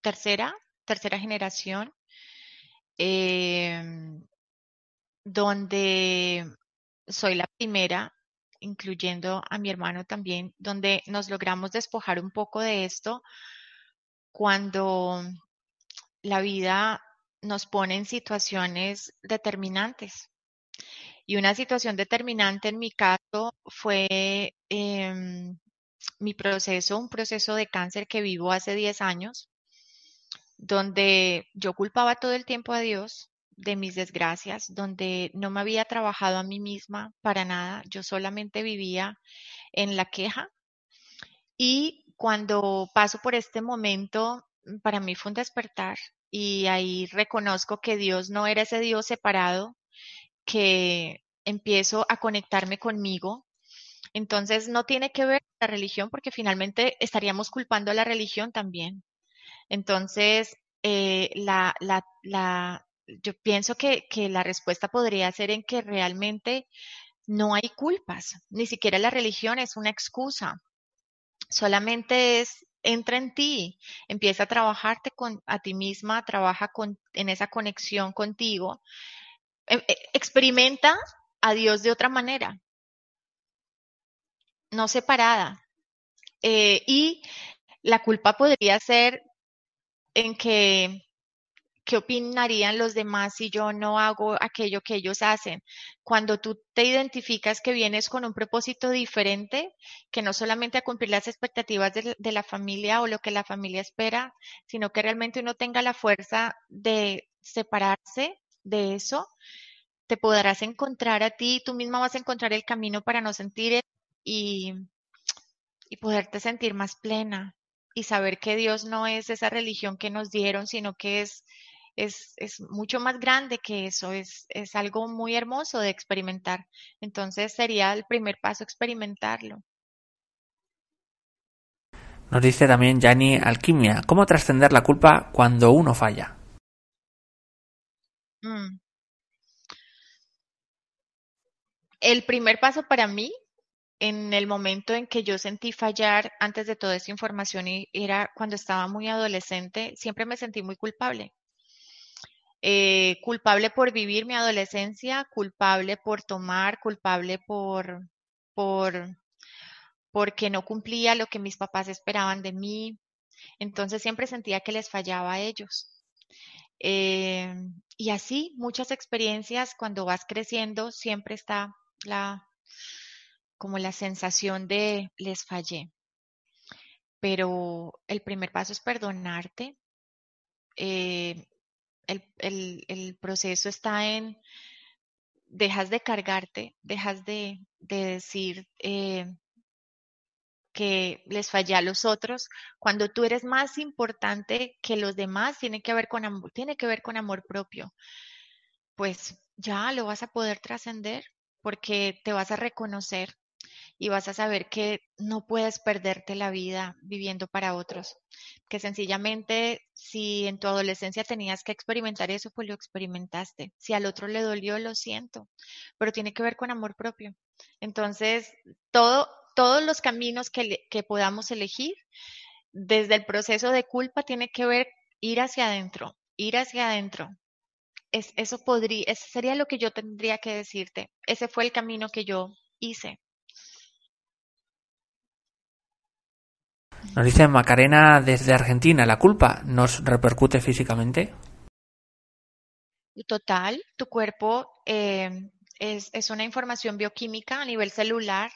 tercera, tercera generación, em, donde soy la primera, incluyendo a mi hermano también, donde nos logramos despojar un poco de esto cuando la vida nos pone en situaciones determinantes. Y una situación determinante en mi caso fue em, mi proceso, un proceso de cáncer que vivo hace 10 años, donde yo culpaba todo el tiempo a Dios de mis desgracias, donde no me había trabajado a mí misma para nada, yo solamente vivía en la queja y cuando paso por este momento, para mí fue un despertar y ahí reconozco que Dios no era ese Dios separado, que empiezo a conectarme conmigo. Entonces no tiene que ver la religión porque finalmente estaríamos culpando a la religión también. Entonces, eh, la, la, la, yo pienso que, que la respuesta podría ser en que realmente no hay culpas, ni siquiera la religión es una excusa. Solamente es entra en ti, empieza a trabajarte con a ti misma, trabaja con, en esa conexión contigo, e, e, experimenta a Dios de otra manera, no separada. Eh, y la culpa podría ser en que ¿qué opinarían los demás si yo no hago aquello que ellos hacen? Cuando tú te identificas que vienes con un propósito diferente, que no solamente a cumplir las expectativas de, la familia o lo que la familia espera, sino que realmente uno tenga la fuerza de separarse de eso, te podrás encontrar a ti, tú misma vas a encontrar el camino para no sentir y, y poderte sentir más plena y saber que Dios no es esa religión que nos dieron, sino que es es, es mucho más grande que eso, es, es algo muy hermoso de experimentar. Entonces sería el primer paso experimentarlo. Nos dice también Yanni Alquimia, ¿cómo trascender la culpa cuando uno falla? Mm. El primer paso para mí, en el momento en que yo sentí fallar antes de toda esa información, era cuando estaba muy adolescente, siempre me sentí muy culpable. Eh, culpable por vivir mi adolescencia, culpable por tomar, culpable por, por, porque no cumplía lo que mis papás esperaban de mí. Entonces siempre sentía que les fallaba a ellos. Eh, y así, muchas experiencias, cuando vas creciendo, siempre está la, como la sensación de les fallé. Pero el primer paso es perdonarte, eh, el, el, proceso está en, dejas de cargarte, dejas de, de decir eh, que les fallé a los otros, cuando tú eres más importante que los demás, tiene que ver con amor, tiene que ver con amor propio. Pues ya lo vas a poder trascender porque te vas a reconocer y vas a saber que no puedes perderte la vida viviendo para otros, que sencillamente si en tu adolescencia tenías que experimentar eso, pues lo experimentaste. Si al otro le dolió, lo siento, pero tiene que ver con amor propio. Entonces, todo, todos los caminos que, que podamos elegir, desde el proceso de culpa, tiene que ver ir hacia adentro, ir hacia adentro, es, eso podría, ese sería lo que yo tendría que decirte. Ese fue el camino que yo hice. Nos dice Macarena desde Argentina, ¿la culpa nos repercute físicamente? Total, tu cuerpo eh, es, una información bioquímica a nivel celular.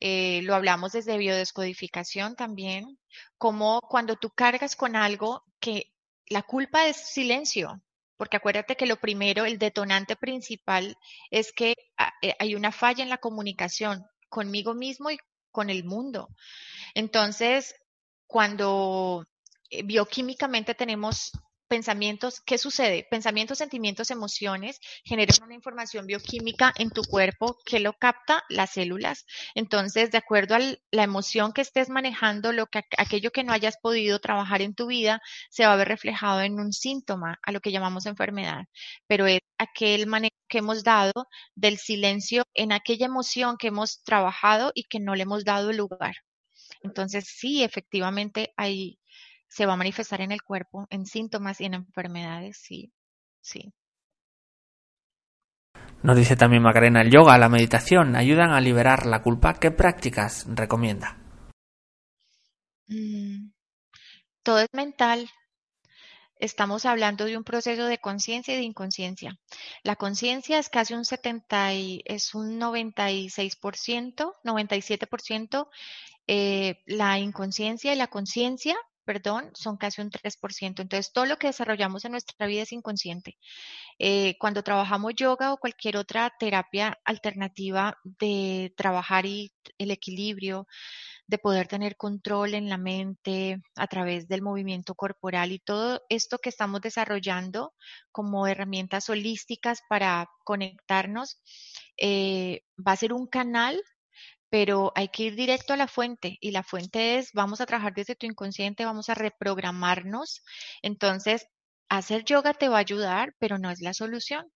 Eh, lo hablamos desde biodescodificación también, como cuando tú cargas con algo que la culpa es silencio, porque acuérdate que lo primero, el detonante principal es que ah, eh, hay una falla en la comunicación conmigo mismo y con el mundo. Entonces, cuando eh, bioquímicamente tenemos pensamientos, ¿qué sucede? Pensamientos, sentimientos, emociones generan una información bioquímica en tu cuerpo que lo capta las células. Entonces, de acuerdo a la emoción que estés manejando, lo que, aquello que no hayas podido trabajar en tu vida se va a ver reflejado en un síntoma, a lo que llamamos enfermedad. Pero es aquel manejo que hemos dado del silencio en aquella emoción que hemos trabajado y que no le hemos dado lugar. Entonces, sí, efectivamente, ahí se va a manifestar en el cuerpo, en síntomas y en enfermedades, sí, sí. Nos dice también Macarena, el yoga, la meditación ayudan a liberar la culpa. ¿Qué prácticas recomienda? Mm, todo es mental. Estamos hablando de un proceso de conciencia y de inconsciencia. La conciencia es casi un 70 y, es un 96%, 97%, eh, la inconsciencia y la conciencia, perdón, son casi un 3%. Entonces, todo lo que desarrollamos en nuestra vida es inconsciente. Eh, cuando trabajamos yoga o cualquier otra terapia alternativa de trabajar el equilibrio, de poder tener control en la mente a través del movimiento corporal y todo esto que estamos desarrollando como herramientas holísticas para conectarnos, eh, va a ser un canal pero hay que ir directo a la fuente y la fuente es, vamos a trabajar desde tu inconsciente, vamos a reprogramarnos. Entonces, hacer yoga te va a ayudar, pero no es la solución.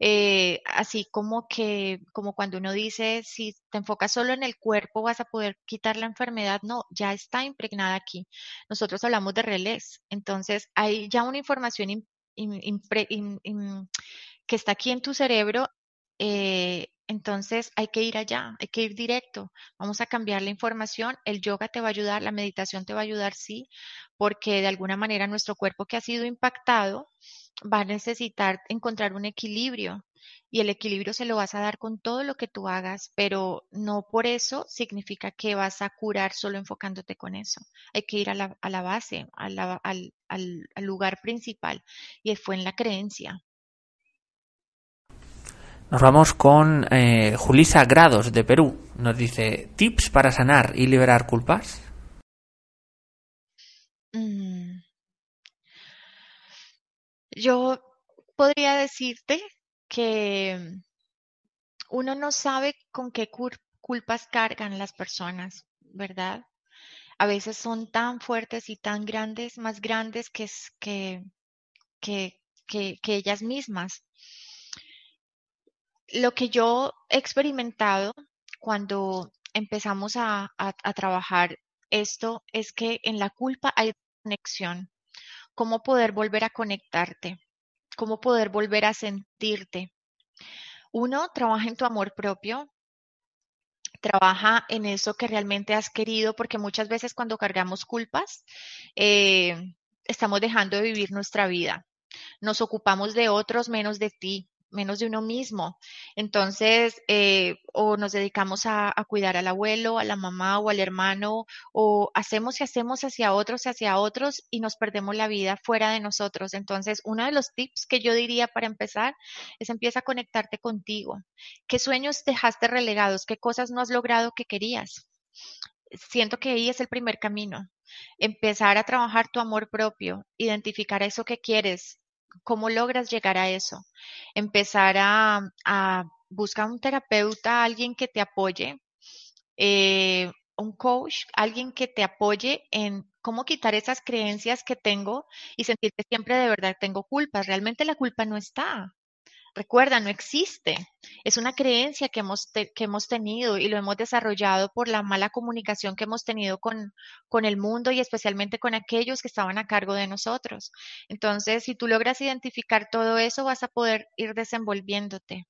Eh, así como que, como cuando uno dice, si te enfocas solo en el cuerpo vas a poder quitar la enfermedad, no, ya está impregnada aquí. Nosotros hablamos de relés, entonces hay ya una información que está aquí en tu cerebro eh, entonces hay que ir allá, hay que ir directo. Vamos a cambiar la información. El yoga te va a ayudar, la meditación te va a ayudar, sí, porque de alguna manera nuestro cuerpo que ha sido impactado va a necesitar encontrar un equilibrio y el equilibrio se lo vas a dar con todo lo que tú hagas, pero no por eso significa que vas a curar solo enfocándote con eso. Hay que ir a la, a la base, al, al lugar principal y fue en la creencia. Nos vamos con eh, Julisa Grados de Perú. Nos dice, ¿tips para sanar y liberar culpas? Mm. Yo podría decirte que uno no sabe con qué culpas cargan las personas, ¿verdad? A veces son tan fuertes y tan grandes, más grandes que, que, que, que ellas mismas lo que yo he experimentado cuando empezamos a, trabajar esto es que en la culpa hay conexión. Cómo poder volver a conectarte, cómo poder volver a sentirte. Uno, trabaja en tu amor propio, trabaja en eso que realmente has querido, porque muchas veces cuando cargamos culpas, eh, estamos dejando de vivir nuestra vida. Nos ocupamos de otros menos de ti menos de uno mismo. Entonces, eh, o nos dedicamos a, cuidar al abuelo, a la mamá o al hermano, o hacemos y hacemos hacia otros y hacia otros y nos perdemos la vida fuera de nosotros. Entonces, uno de los tips que yo diría para empezar es empieza a conectarte contigo. ¿Qué sueños dejaste relegados? ¿Qué cosas no has logrado que querías? Siento que ahí es el primer camino. Empezar a trabajar tu amor propio, identificar eso que quieres, ¿Cómo logras llegar a eso? Empezar a, buscar un terapeuta, alguien que te apoye, eh, un coach, alguien que te apoye en cómo quitar esas creencias que tengo y sentir que siempre de verdad tengo culpas. Realmente la culpa no está. Recuerda, no existe. Es una creencia que hemos, que hemos tenido y lo hemos desarrollado por la mala comunicación que hemos tenido con, con el mundo y especialmente con aquellos que estaban a cargo de nosotros. Entonces, si tú logras identificar todo eso, vas a poder ir desenvolviéndote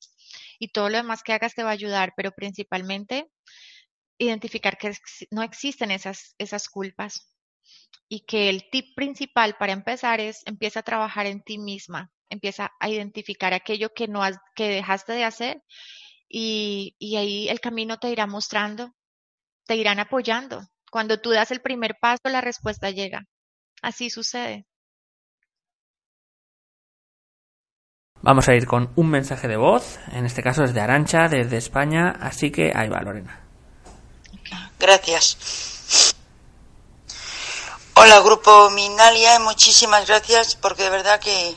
y todo lo demás que hagas te va a ayudar, pero principalmente identificar que no existen esas, esas culpas y que el tip principal para empezar es empieza a trabajar en ti misma empieza a identificar aquello que no has, que dejaste de hacer y, y ahí el camino te irá mostrando, te irán apoyando. Cuando tú das el primer paso, la respuesta llega. Así sucede. Vamos a ir con un mensaje de voz, en este caso es de Arancha, desde España, así que ahí va Lorena. Gracias. Hola Grupo Minalia, muchísimas gracias porque de verdad que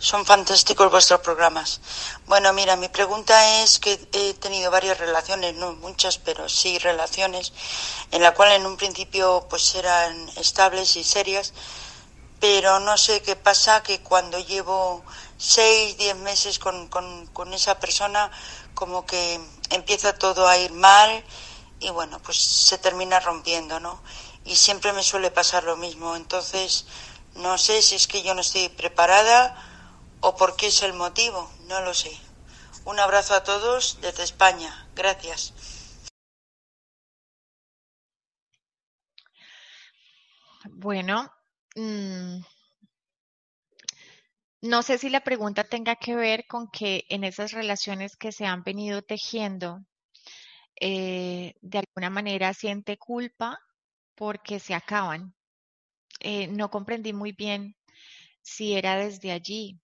son fantásticos vuestros programas. Bueno, mira, mi pregunta es que he tenido varias relaciones, no muchas, pero sí relaciones, en la cual en un principio pues eran estables y serias, pero no sé qué pasa que cuando llevo seis, diez meses con, con, con esa persona, como que empieza todo a ir mal y bueno, pues se termina rompiendo, ¿no? Y siempre me suele pasar lo mismo. Entonces, no sé si es que yo no estoy preparada o por qué es el motivo, no lo sé. Un abrazo a todos desde España. Gracias. Bueno, mm, no sé si la pregunta tenga que ver con que en esas relaciones que se han venido tejiendo, eh, de alguna manera siente culpa porque se acaban. Eh, no comprendí muy bien si era desde allí,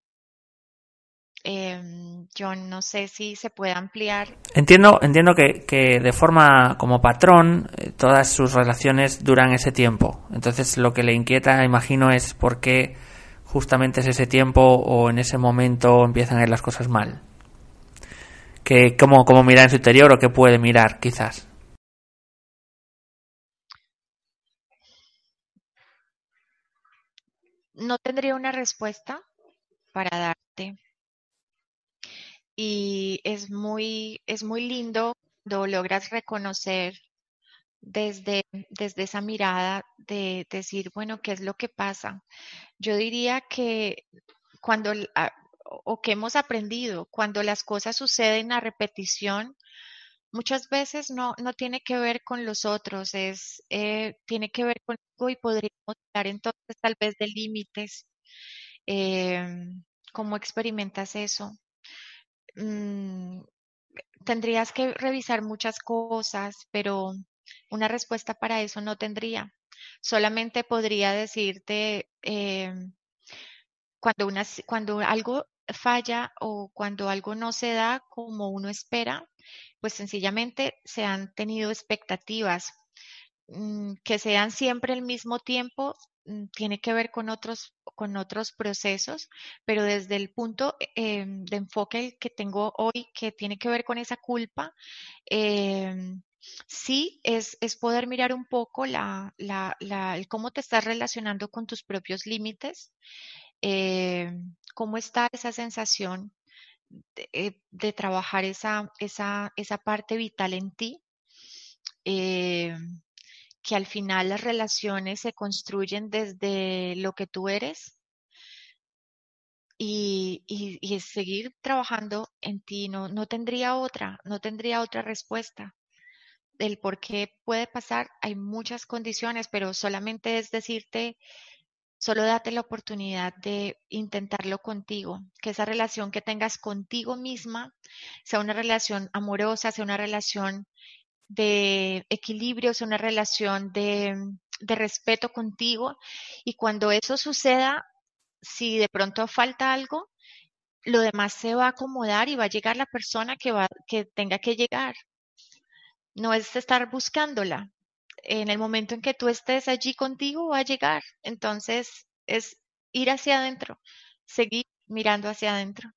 Em, yo no sé si se puede ampliar. Entiendo, entiendo que, que de forma como patrón eh, todas sus relaciones duran ese tiempo. Entonces lo que le inquieta, imagino, es por qué justamente es ese tiempo o en ese momento empiezan a ir las cosas mal. Que, ¿cómo, ¿Cómo mirar en su interior o qué puede mirar, quizás? No tendría una respuesta para darte. Y es muy, es muy lindo cuando logras reconocer desde, desde esa mirada de decir, bueno, ¿qué es lo que pasa? Yo diría que cuando, o que hemos aprendido, cuando las cosas suceden a repetición, muchas veces no, no tiene que ver con los otros, es, eh, tiene que ver contigo y podríamos hablar entonces tal vez de límites. Em, ¿Cómo experimentas eso? Mm, tendrías que revisar muchas cosas, pero una respuesta para eso no tendría. Solamente podría decirte em, cuando, cuando algo falla o cuando algo no se da como uno espera, pues sencillamente se han tenido expectativas. Mm, que sean siempre al mismo tiempo tiene que ver con otros, con otros procesos, pero desde el punto em, de enfoque que tengo hoy, que tiene que ver con esa culpa, em, sí es, es, poder mirar un poco la, la, la, cómo te estás relacionando con tus propios límites, em, cómo está esa sensación de, eh, de trabajar esa, esa, esa, parte vital en ti. Que al final las relaciones se construyen desde lo que tú eres y, y, seguir trabajando en ti. No, no tendría otra, no tendría otra respuesta. El por qué puede pasar, hay muchas condiciones, pero solamente es decirte, solo date la oportunidad de intentarlo contigo, que esa relación que tengas contigo misma sea una relación amorosa, sea una relación de equilibrio, es una relación de, de respeto contigo y cuando eso suceda, si de pronto falta algo, lo demás se va a acomodar y va a llegar la persona que, va, que tenga que llegar. No es estar buscándola. En el momento en que tú estés allí contigo, va a llegar. Entonces, es ir hacia adentro, seguir mirando hacia adentro.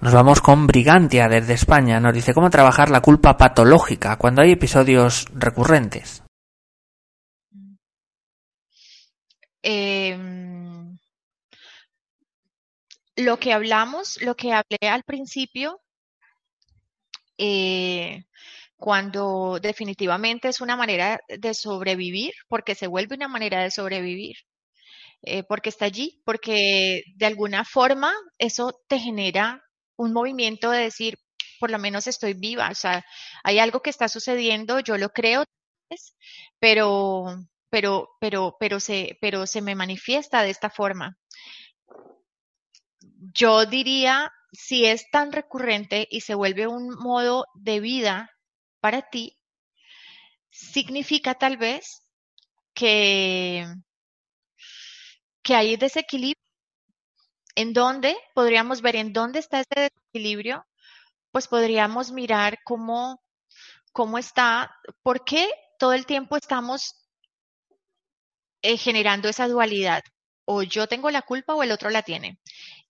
Nos vamos con Brigantia desde España. Nos dice cómo trabajar la culpa patológica cuando hay episodios recurrentes. Eh, lo que hablamos, lo que hablé al principio, eh, cuando definitivamente es una manera de sobrevivir, porque se vuelve una manera de sobrevivir, eh, porque está allí, porque de alguna forma eso te genera un movimiento de decir, por lo menos estoy viva, o sea, hay algo que está sucediendo, yo lo creo, pero, pero, pero, pero se, pero se me manifiesta de esta forma. Yo diría, si es tan recurrente y se vuelve un modo de vida para ti, significa tal vez que, que hay desequilibrio en dónde podríamos ver en dónde está ese desequilibrio, pues podríamos mirar cómo, cómo está, por qué todo el tiempo estamos eh, generando esa dualidad. O yo tengo la culpa o el otro la tiene.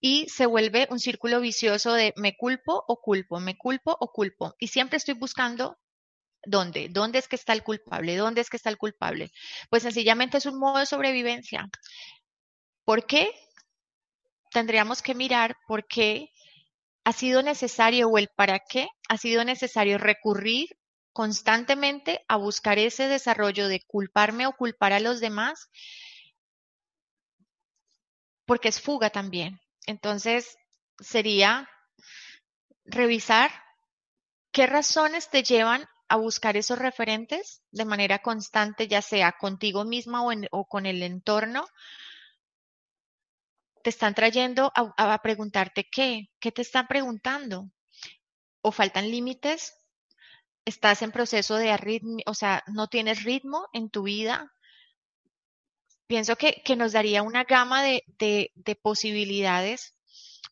Y se vuelve un círculo vicioso de me culpo o culpo, me culpo o culpo. Y siempre estoy buscando dónde, dónde es que está el culpable, dónde es que está el culpable. Pues sencillamente es un modo de sobrevivencia. ¿Por qué? Tendríamos que mirar por qué ha sido necesario o el para qué ha sido necesario recurrir constantemente a buscar ese desarrollo de culparme o culpar a los demás, porque es fuga también. Entonces, sería revisar qué razones te llevan a buscar esos referentes de manera constante, ya sea contigo misma o, o con el entorno, te están trayendo a, preguntarte qué, qué te están preguntando. O faltan límites, estás en proceso de arritmia, o sea, no tienes ritmo en tu vida. Pienso que, que nos daría una gama de, de posibilidades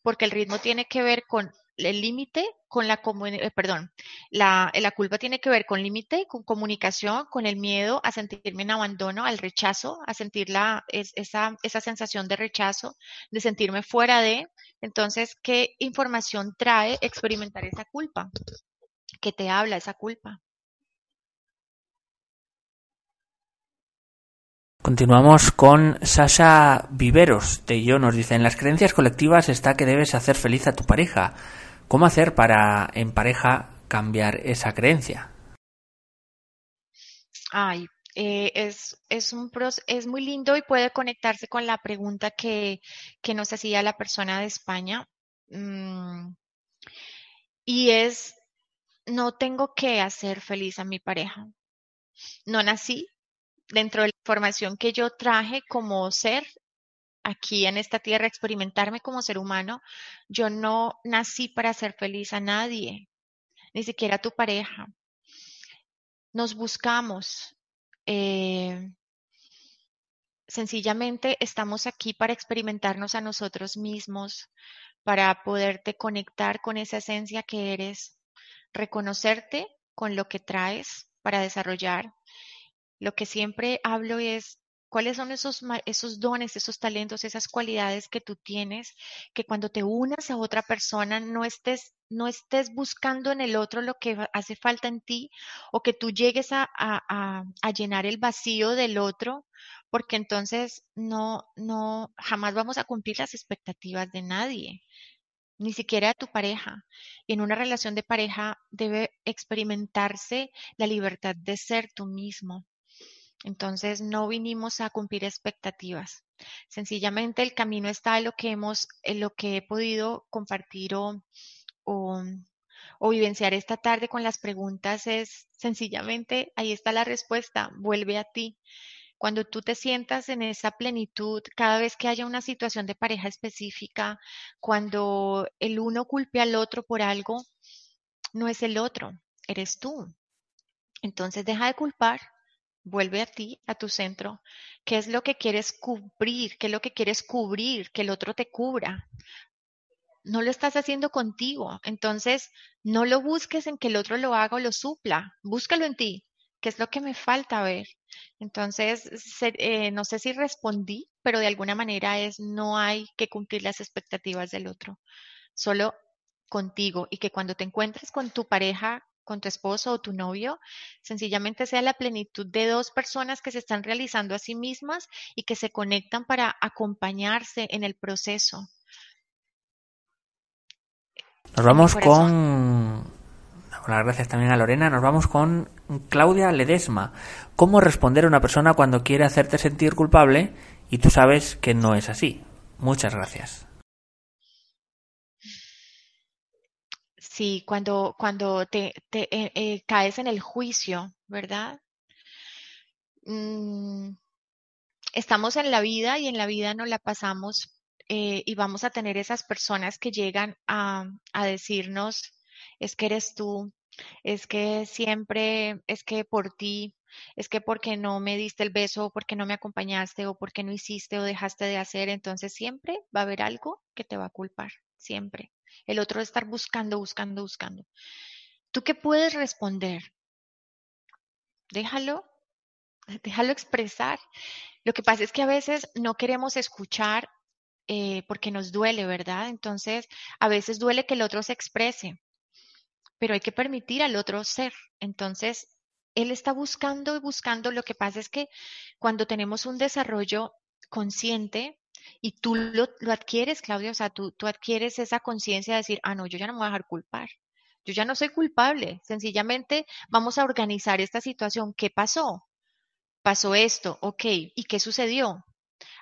porque el ritmo tiene que ver con el límite con la eh, perdón, la, la, culpa tiene que ver con límite, con comunicación, con el miedo a sentirme en abandono, al rechazo, a sentir la, esa, esa sensación de rechazo, de sentirme fuera de. Entonces, ¿qué información trae experimentar esa culpa? ¿Qué te habla esa culpa? Continuamos con Sasha Viveros de Yo. Nos dice, en las creencias colectivas está que debes hacer feliz a tu pareja. ¿Cómo hacer para en pareja cambiar esa creencia? Ay, eh, es, es, muy lindo y puede conectarse con la pregunta que, que nos hacía la persona de España. Mm, y es, no tengo que hacer feliz a mi pareja. No nací dentro de la información que yo traje como ser aquí en esta tierra, experimentarme como ser humano, yo no nací para hacer feliz a nadie, ni siquiera a tu pareja. Nos buscamos. Eh, sencillamente estamos aquí para experimentarnos a nosotros mismos, para poderte conectar con esa esencia que eres, reconocerte con lo que traes para desarrollar lo que siempre hablo es cuáles son esos, esos dones, esos talentos, esas cualidades que tú tienes, que cuando te unas a otra persona no estés, no estés buscando en el otro lo que hace falta en ti o que tú llegues a, a, a llenar el vacío del otro, porque entonces no, no, jamás vamos a cumplir las expectativas de nadie ni siquiera de tu pareja. Y en una relación de pareja debe experimentarse la libertad de ser tú mismo, entonces no vinimos a cumplir expectativas. Sencillamente el camino está en lo que hemos, en lo que he podido compartir o, o, o vivenciar esta tarde con las preguntas es sencillamente ahí está la respuesta, vuelve a ti. Cuando tú te sientas en esa plenitud, cada vez que haya una situación de pareja específica, cuando el uno culpe al otro por algo, no es el otro, eres tú. Entonces deja de culpar, Vuelve a ti, a tu centro. ¿Qué es lo que quieres cubrir? ¿Qué es lo que quieres cubrir? Que el otro te cubra. No lo estás haciendo contigo. Entonces, no lo busques en que el otro lo haga o lo supla. Búscalo en ti. ¿Qué es lo que me falta ver? Entonces, eh, no sé si respondí, pero de alguna manera es no hay que cumplir las expectativas del otro. Solo contigo y que cuando te encuentres con tu pareja con tu esposo o tu novio, sencillamente sea la plenitud de dos personas que se están realizando a sí mismas y que se conectan para acompañarse en el proceso. Nos vamos con... gracias también a Lorena. Nos vamos con Claudia Ledesma. ¿Cómo responder a una persona cuando quiere hacerte sentir culpable y tú sabes que no es así? Muchas gracias. Sí, cuando, cuando te, te eh, eh, caes en el juicio, ¿verdad? Mm, estamos en la vida y en la vida no la pasamos eh, y vamos a tener esas personas que llegan a, a decirnos, es que eres tú, es que siempre, es que por ti, es que porque no me diste el beso, o porque no me acompañaste, o porque no hiciste o dejaste de hacer, entonces siempre va a haber algo que te va a culpar, siempre. El otro es estar buscando, buscando, buscando. ¿Tú qué puedes responder? Déjalo, déjalo expresar. Lo que pasa es que a veces no queremos escuchar eh, porque nos duele, ¿verdad? Entonces, a veces duele que el otro se exprese, pero hay que permitir al otro ser. Entonces, él está buscando y buscando. Lo que pasa es que cuando tenemos un desarrollo consciente, y tú lo, adquieres, Claudia, o sea, tú, tú adquieres esa conciencia de decir, ah, no, yo ya no me voy a dejar culpar. Yo ya no soy culpable. Sencillamente vamos a organizar esta situación. ¿Qué pasó? Pasó esto, ok. ¿Y qué sucedió?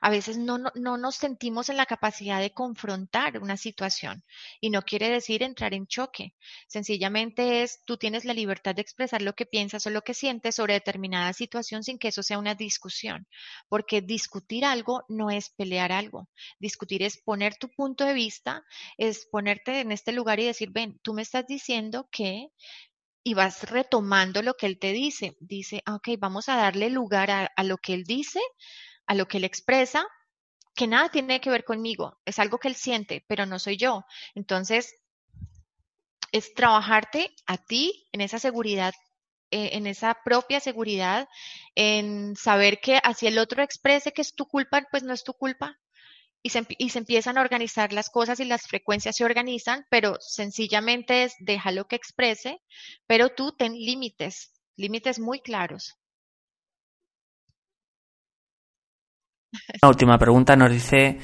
A veces no, no, nos sentimos en la capacidad de confrontar una situación y no quiere decir entrar en choque. Sencillamente es, tú tienes la libertad de expresar lo que piensas o lo que sientes sobre determinada situación sin que eso sea una discusión, porque discutir algo no es pelear algo. Discutir es poner tu punto de vista, es ponerte en este lugar y decir, ven, tú me estás diciendo que y vas retomando lo que él te dice. Dice, ah, ok, vamos a darle lugar a, a, lo que él dice, a lo que él expresa que nada tiene que ver conmigo, es algo que él siente, pero no soy yo. Entonces, es trabajarte a ti en esa seguridad, eh, en esa propia seguridad, en saber que así el otro exprese que es tu culpa, pues no es tu culpa. Y se, y se empiezan a organizar las cosas y las frecuencias se organizan, pero sencillamente es déjalo que exprese, pero tú ten límites, límites muy claros. La última pregunta nos dice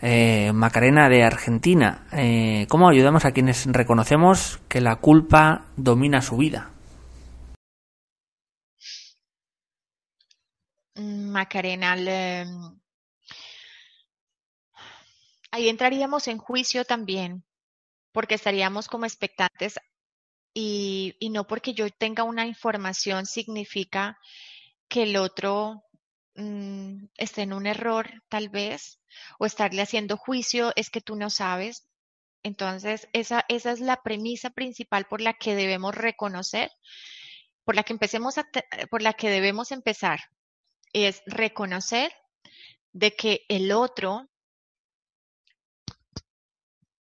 eh, Macarena de Argentina. Eh, ¿Cómo ayudamos a quienes reconocemos que la culpa domina su vida? Mm, Macarena, le- ahí entraríamos en juicio también, porque estaríamos como expectantes y no porque yo tenga una información significa que el otro mm, esté en un error, tal vez, o estarle haciendo juicio es que tú no sabes. Entonces, esa, esa es la premisa principal por la que debemos reconocer, por la que empecemos por la que debemos empezar, es reconocer de que el otro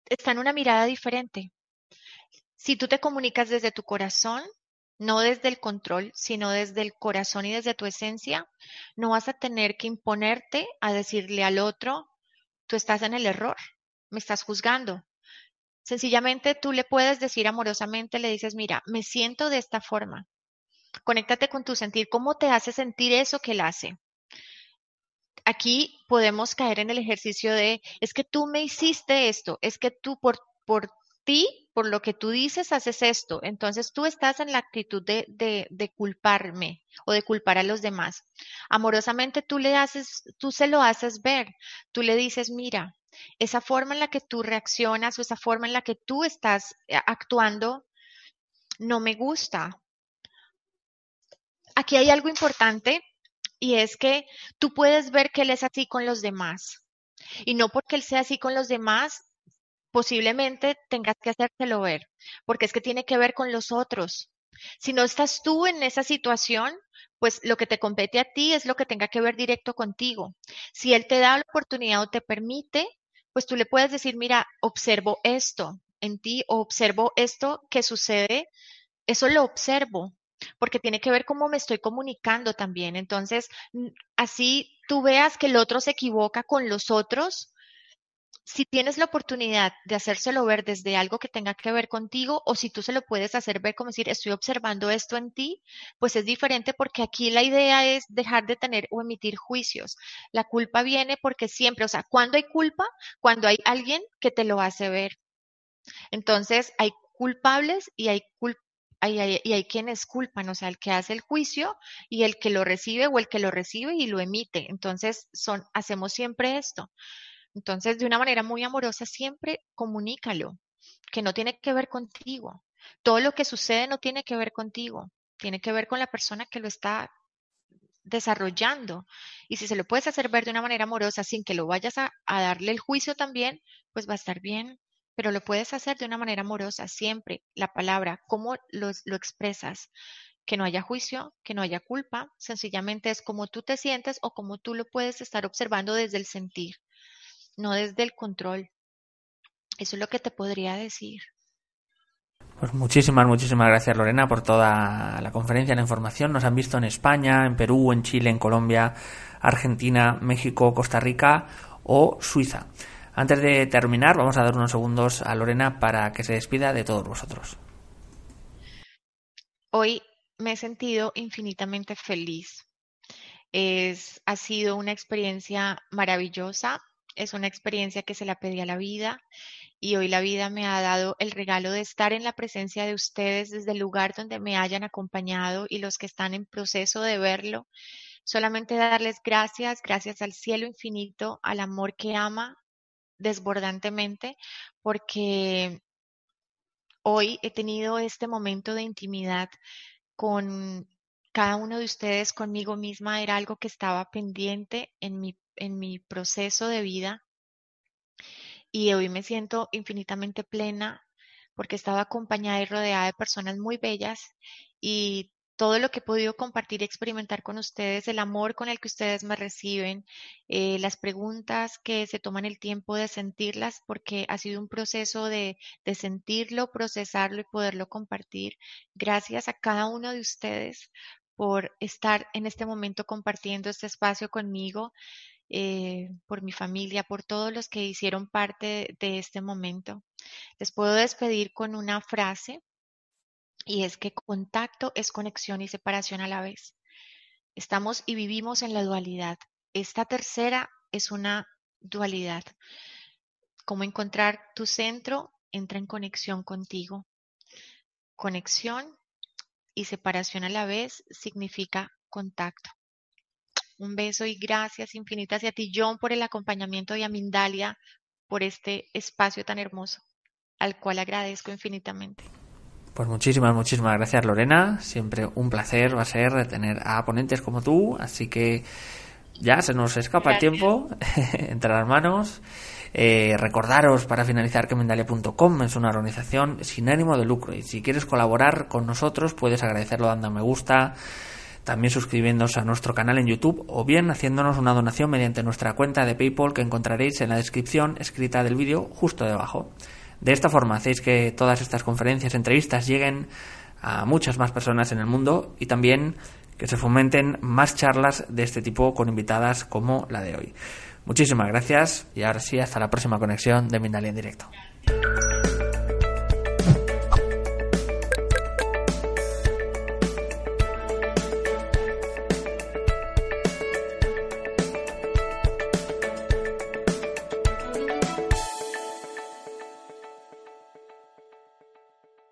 está en una mirada diferente. Si tú te comunicas desde tu corazón, no desde el control, sino desde el corazón y desde tu esencia, no vas a tener que imponerte a decirle al otro, tú estás en el error, me estás juzgando. Sencillamente tú le puedes decir amorosamente, le dices, mira, me siento de esta forma. Conéctate con tu sentir. ¿Cómo te hace sentir eso que él hace? Aquí podemos caer en el ejercicio de, es que tú me hiciste esto, es que tú por, por ti, por lo que tú dices, haces esto. Entonces tú estás en la actitud de, de, culparme o de culpar a los demás. Amorosamente tú le haces, tú se lo haces ver. Tú le dices, mira, esa forma en la que tú reaccionas o esa forma en la que tú estás eh, actuando no me gusta. Aquí hay algo importante y es que tú puedes ver que él es así con los demás. Y no porque él sea así con los demás, posiblemente tengas que hacérselo ver, porque es que tiene que ver con los otros. Si no estás tú en esa situación, pues lo que te compete a ti es lo que tenga que ver directo contigo. Si él te da la oportunidad o te permite, pues tú le puedes decir, mira, observo esto en ti o observo esto que sucede, eso lo observo, porque tiene que ver cómo me estoy comunicando también. Entonces, así tú veas que el otro se equivoca con los otros, si tienes la oportunidad de hacérselo ver desde algo que tenga que ver contigo o si tú se lo puedes hacer ver como decir, estoy observando esto en ti, pues es diferente porque aquí la idea es dejar de tener o emitir juicios. La culpa viene porque siempre, o sea, cuando hay culpa? Cuando hay alguien que te lo hace ver. Entonces, hay culpables y hay culpables. Hay, hay- y hay quienes culpan, o sea, el que hace el juicio y el que lo recibe o el que lo recibe y lo emite. Entonces, son, hacemos siempre esto. Entonces, de una manera muy amorosa, siempre comunícalo, que no tiene que ver contigo. Todo lo que sucede no tiene que ver contigo, tiene que ver con la persona que lo está desarrollando. Y si se lo puedes hacer ver de una manera amorosa sin que lo vayas a, darle el juicio también, pues va a estar bien. Pero lo puedes hacer de una manera amorosa, siempre. La palabra, cómo lo, lo expresas, que no haya juicio, que no haya culpa, sencillamente es como tú te sientes o como tú lo puedes estar observando desde el sentir no desde el control. Eso es lo que te podría decir. Pues muchísimas, muchísimas gracias Lorena por toda la conferencia, la información. Nos han visto en España, en Perú, en Chile, en Colombia, Argentina, México, Costa Rica o Suiza. Antes de terminar, vamos a dar unos segundos a Lorena para que se despida de todos vosotros. Hoy me he sentido infinitamente feliz. Es, ha sido una experiencia maravillosa. Es una experiencia que se la pedí a la vida y hoy la vida me ha dado el regalo de estar en la presencia de ustedes desde el lugar donde me hayan acompañado y los que están en proceso de verlo. Solamente darles gracias, gracias al cielo infinito, al amor que ama desbordantemente, porque hoy he tenido este momento de intimidad con cada uno de ustedes, conmigo misma, era algo que estaba pendiente en mi, en mi proceso de vida y hoy me siento infinitamente plena porque estaba acompañada y rodeada de personas muy bellas y todo lo que he podido compartir y experimentar con ustedes, el amor con el que ustedes me reciben, eh, las preguntas que se toman el tiempo de sentirlas, porque ha sido un proceso de, de sentirlo, procesarlo y poderlo compartir. Gracias a cada uno de ustedes por estar en este momento compartiendo este espacio conmigo. Eh, por mi familia, por todos los que hicieron parte de este momento. Les puedo despedir con una frase y es que contacto es conexión y separación a la vez. Estamos y vivimos en la dualidad. Esta tercera es una dualidad. Como encontrar tu centro entra en conexión contigo. Conexión y separación a la vez significa contacto. Un beso y gracias infinitas y a ti, John, por el acompañamiento y a Mindalia por este espacio tan hermoso, al cual agradezco infinitamente. Pues muchísimas, muchísimas gracias Lorena. Siempre un placer va a ser tener a ponentes como tú. Así que ya se nos escapa el tiempo *laughs* entre las manos. Eh, recordaros para finalizar que Mendalia.com es una organización sin ánimo de lucro y si quieres colaborar con nosotros puedes agradecerlo dando a me gusta, también suscribiéndose a nuestro canal en YouTube o bien haciéndonos una donación mediante nuestra cuenta de PayPal que encontraréis en la descripción escrita del vídeo justo debajo. De esta forma hacéis que todas estas conferencias, entrevistas lleguen a muchas más personas en el mundo y también que se fomenten más charlas de este tipo con invitadas como la de hoy. Muchísimas gracias y ahora sí, hasta la próxima conexión de Mindalia en directo.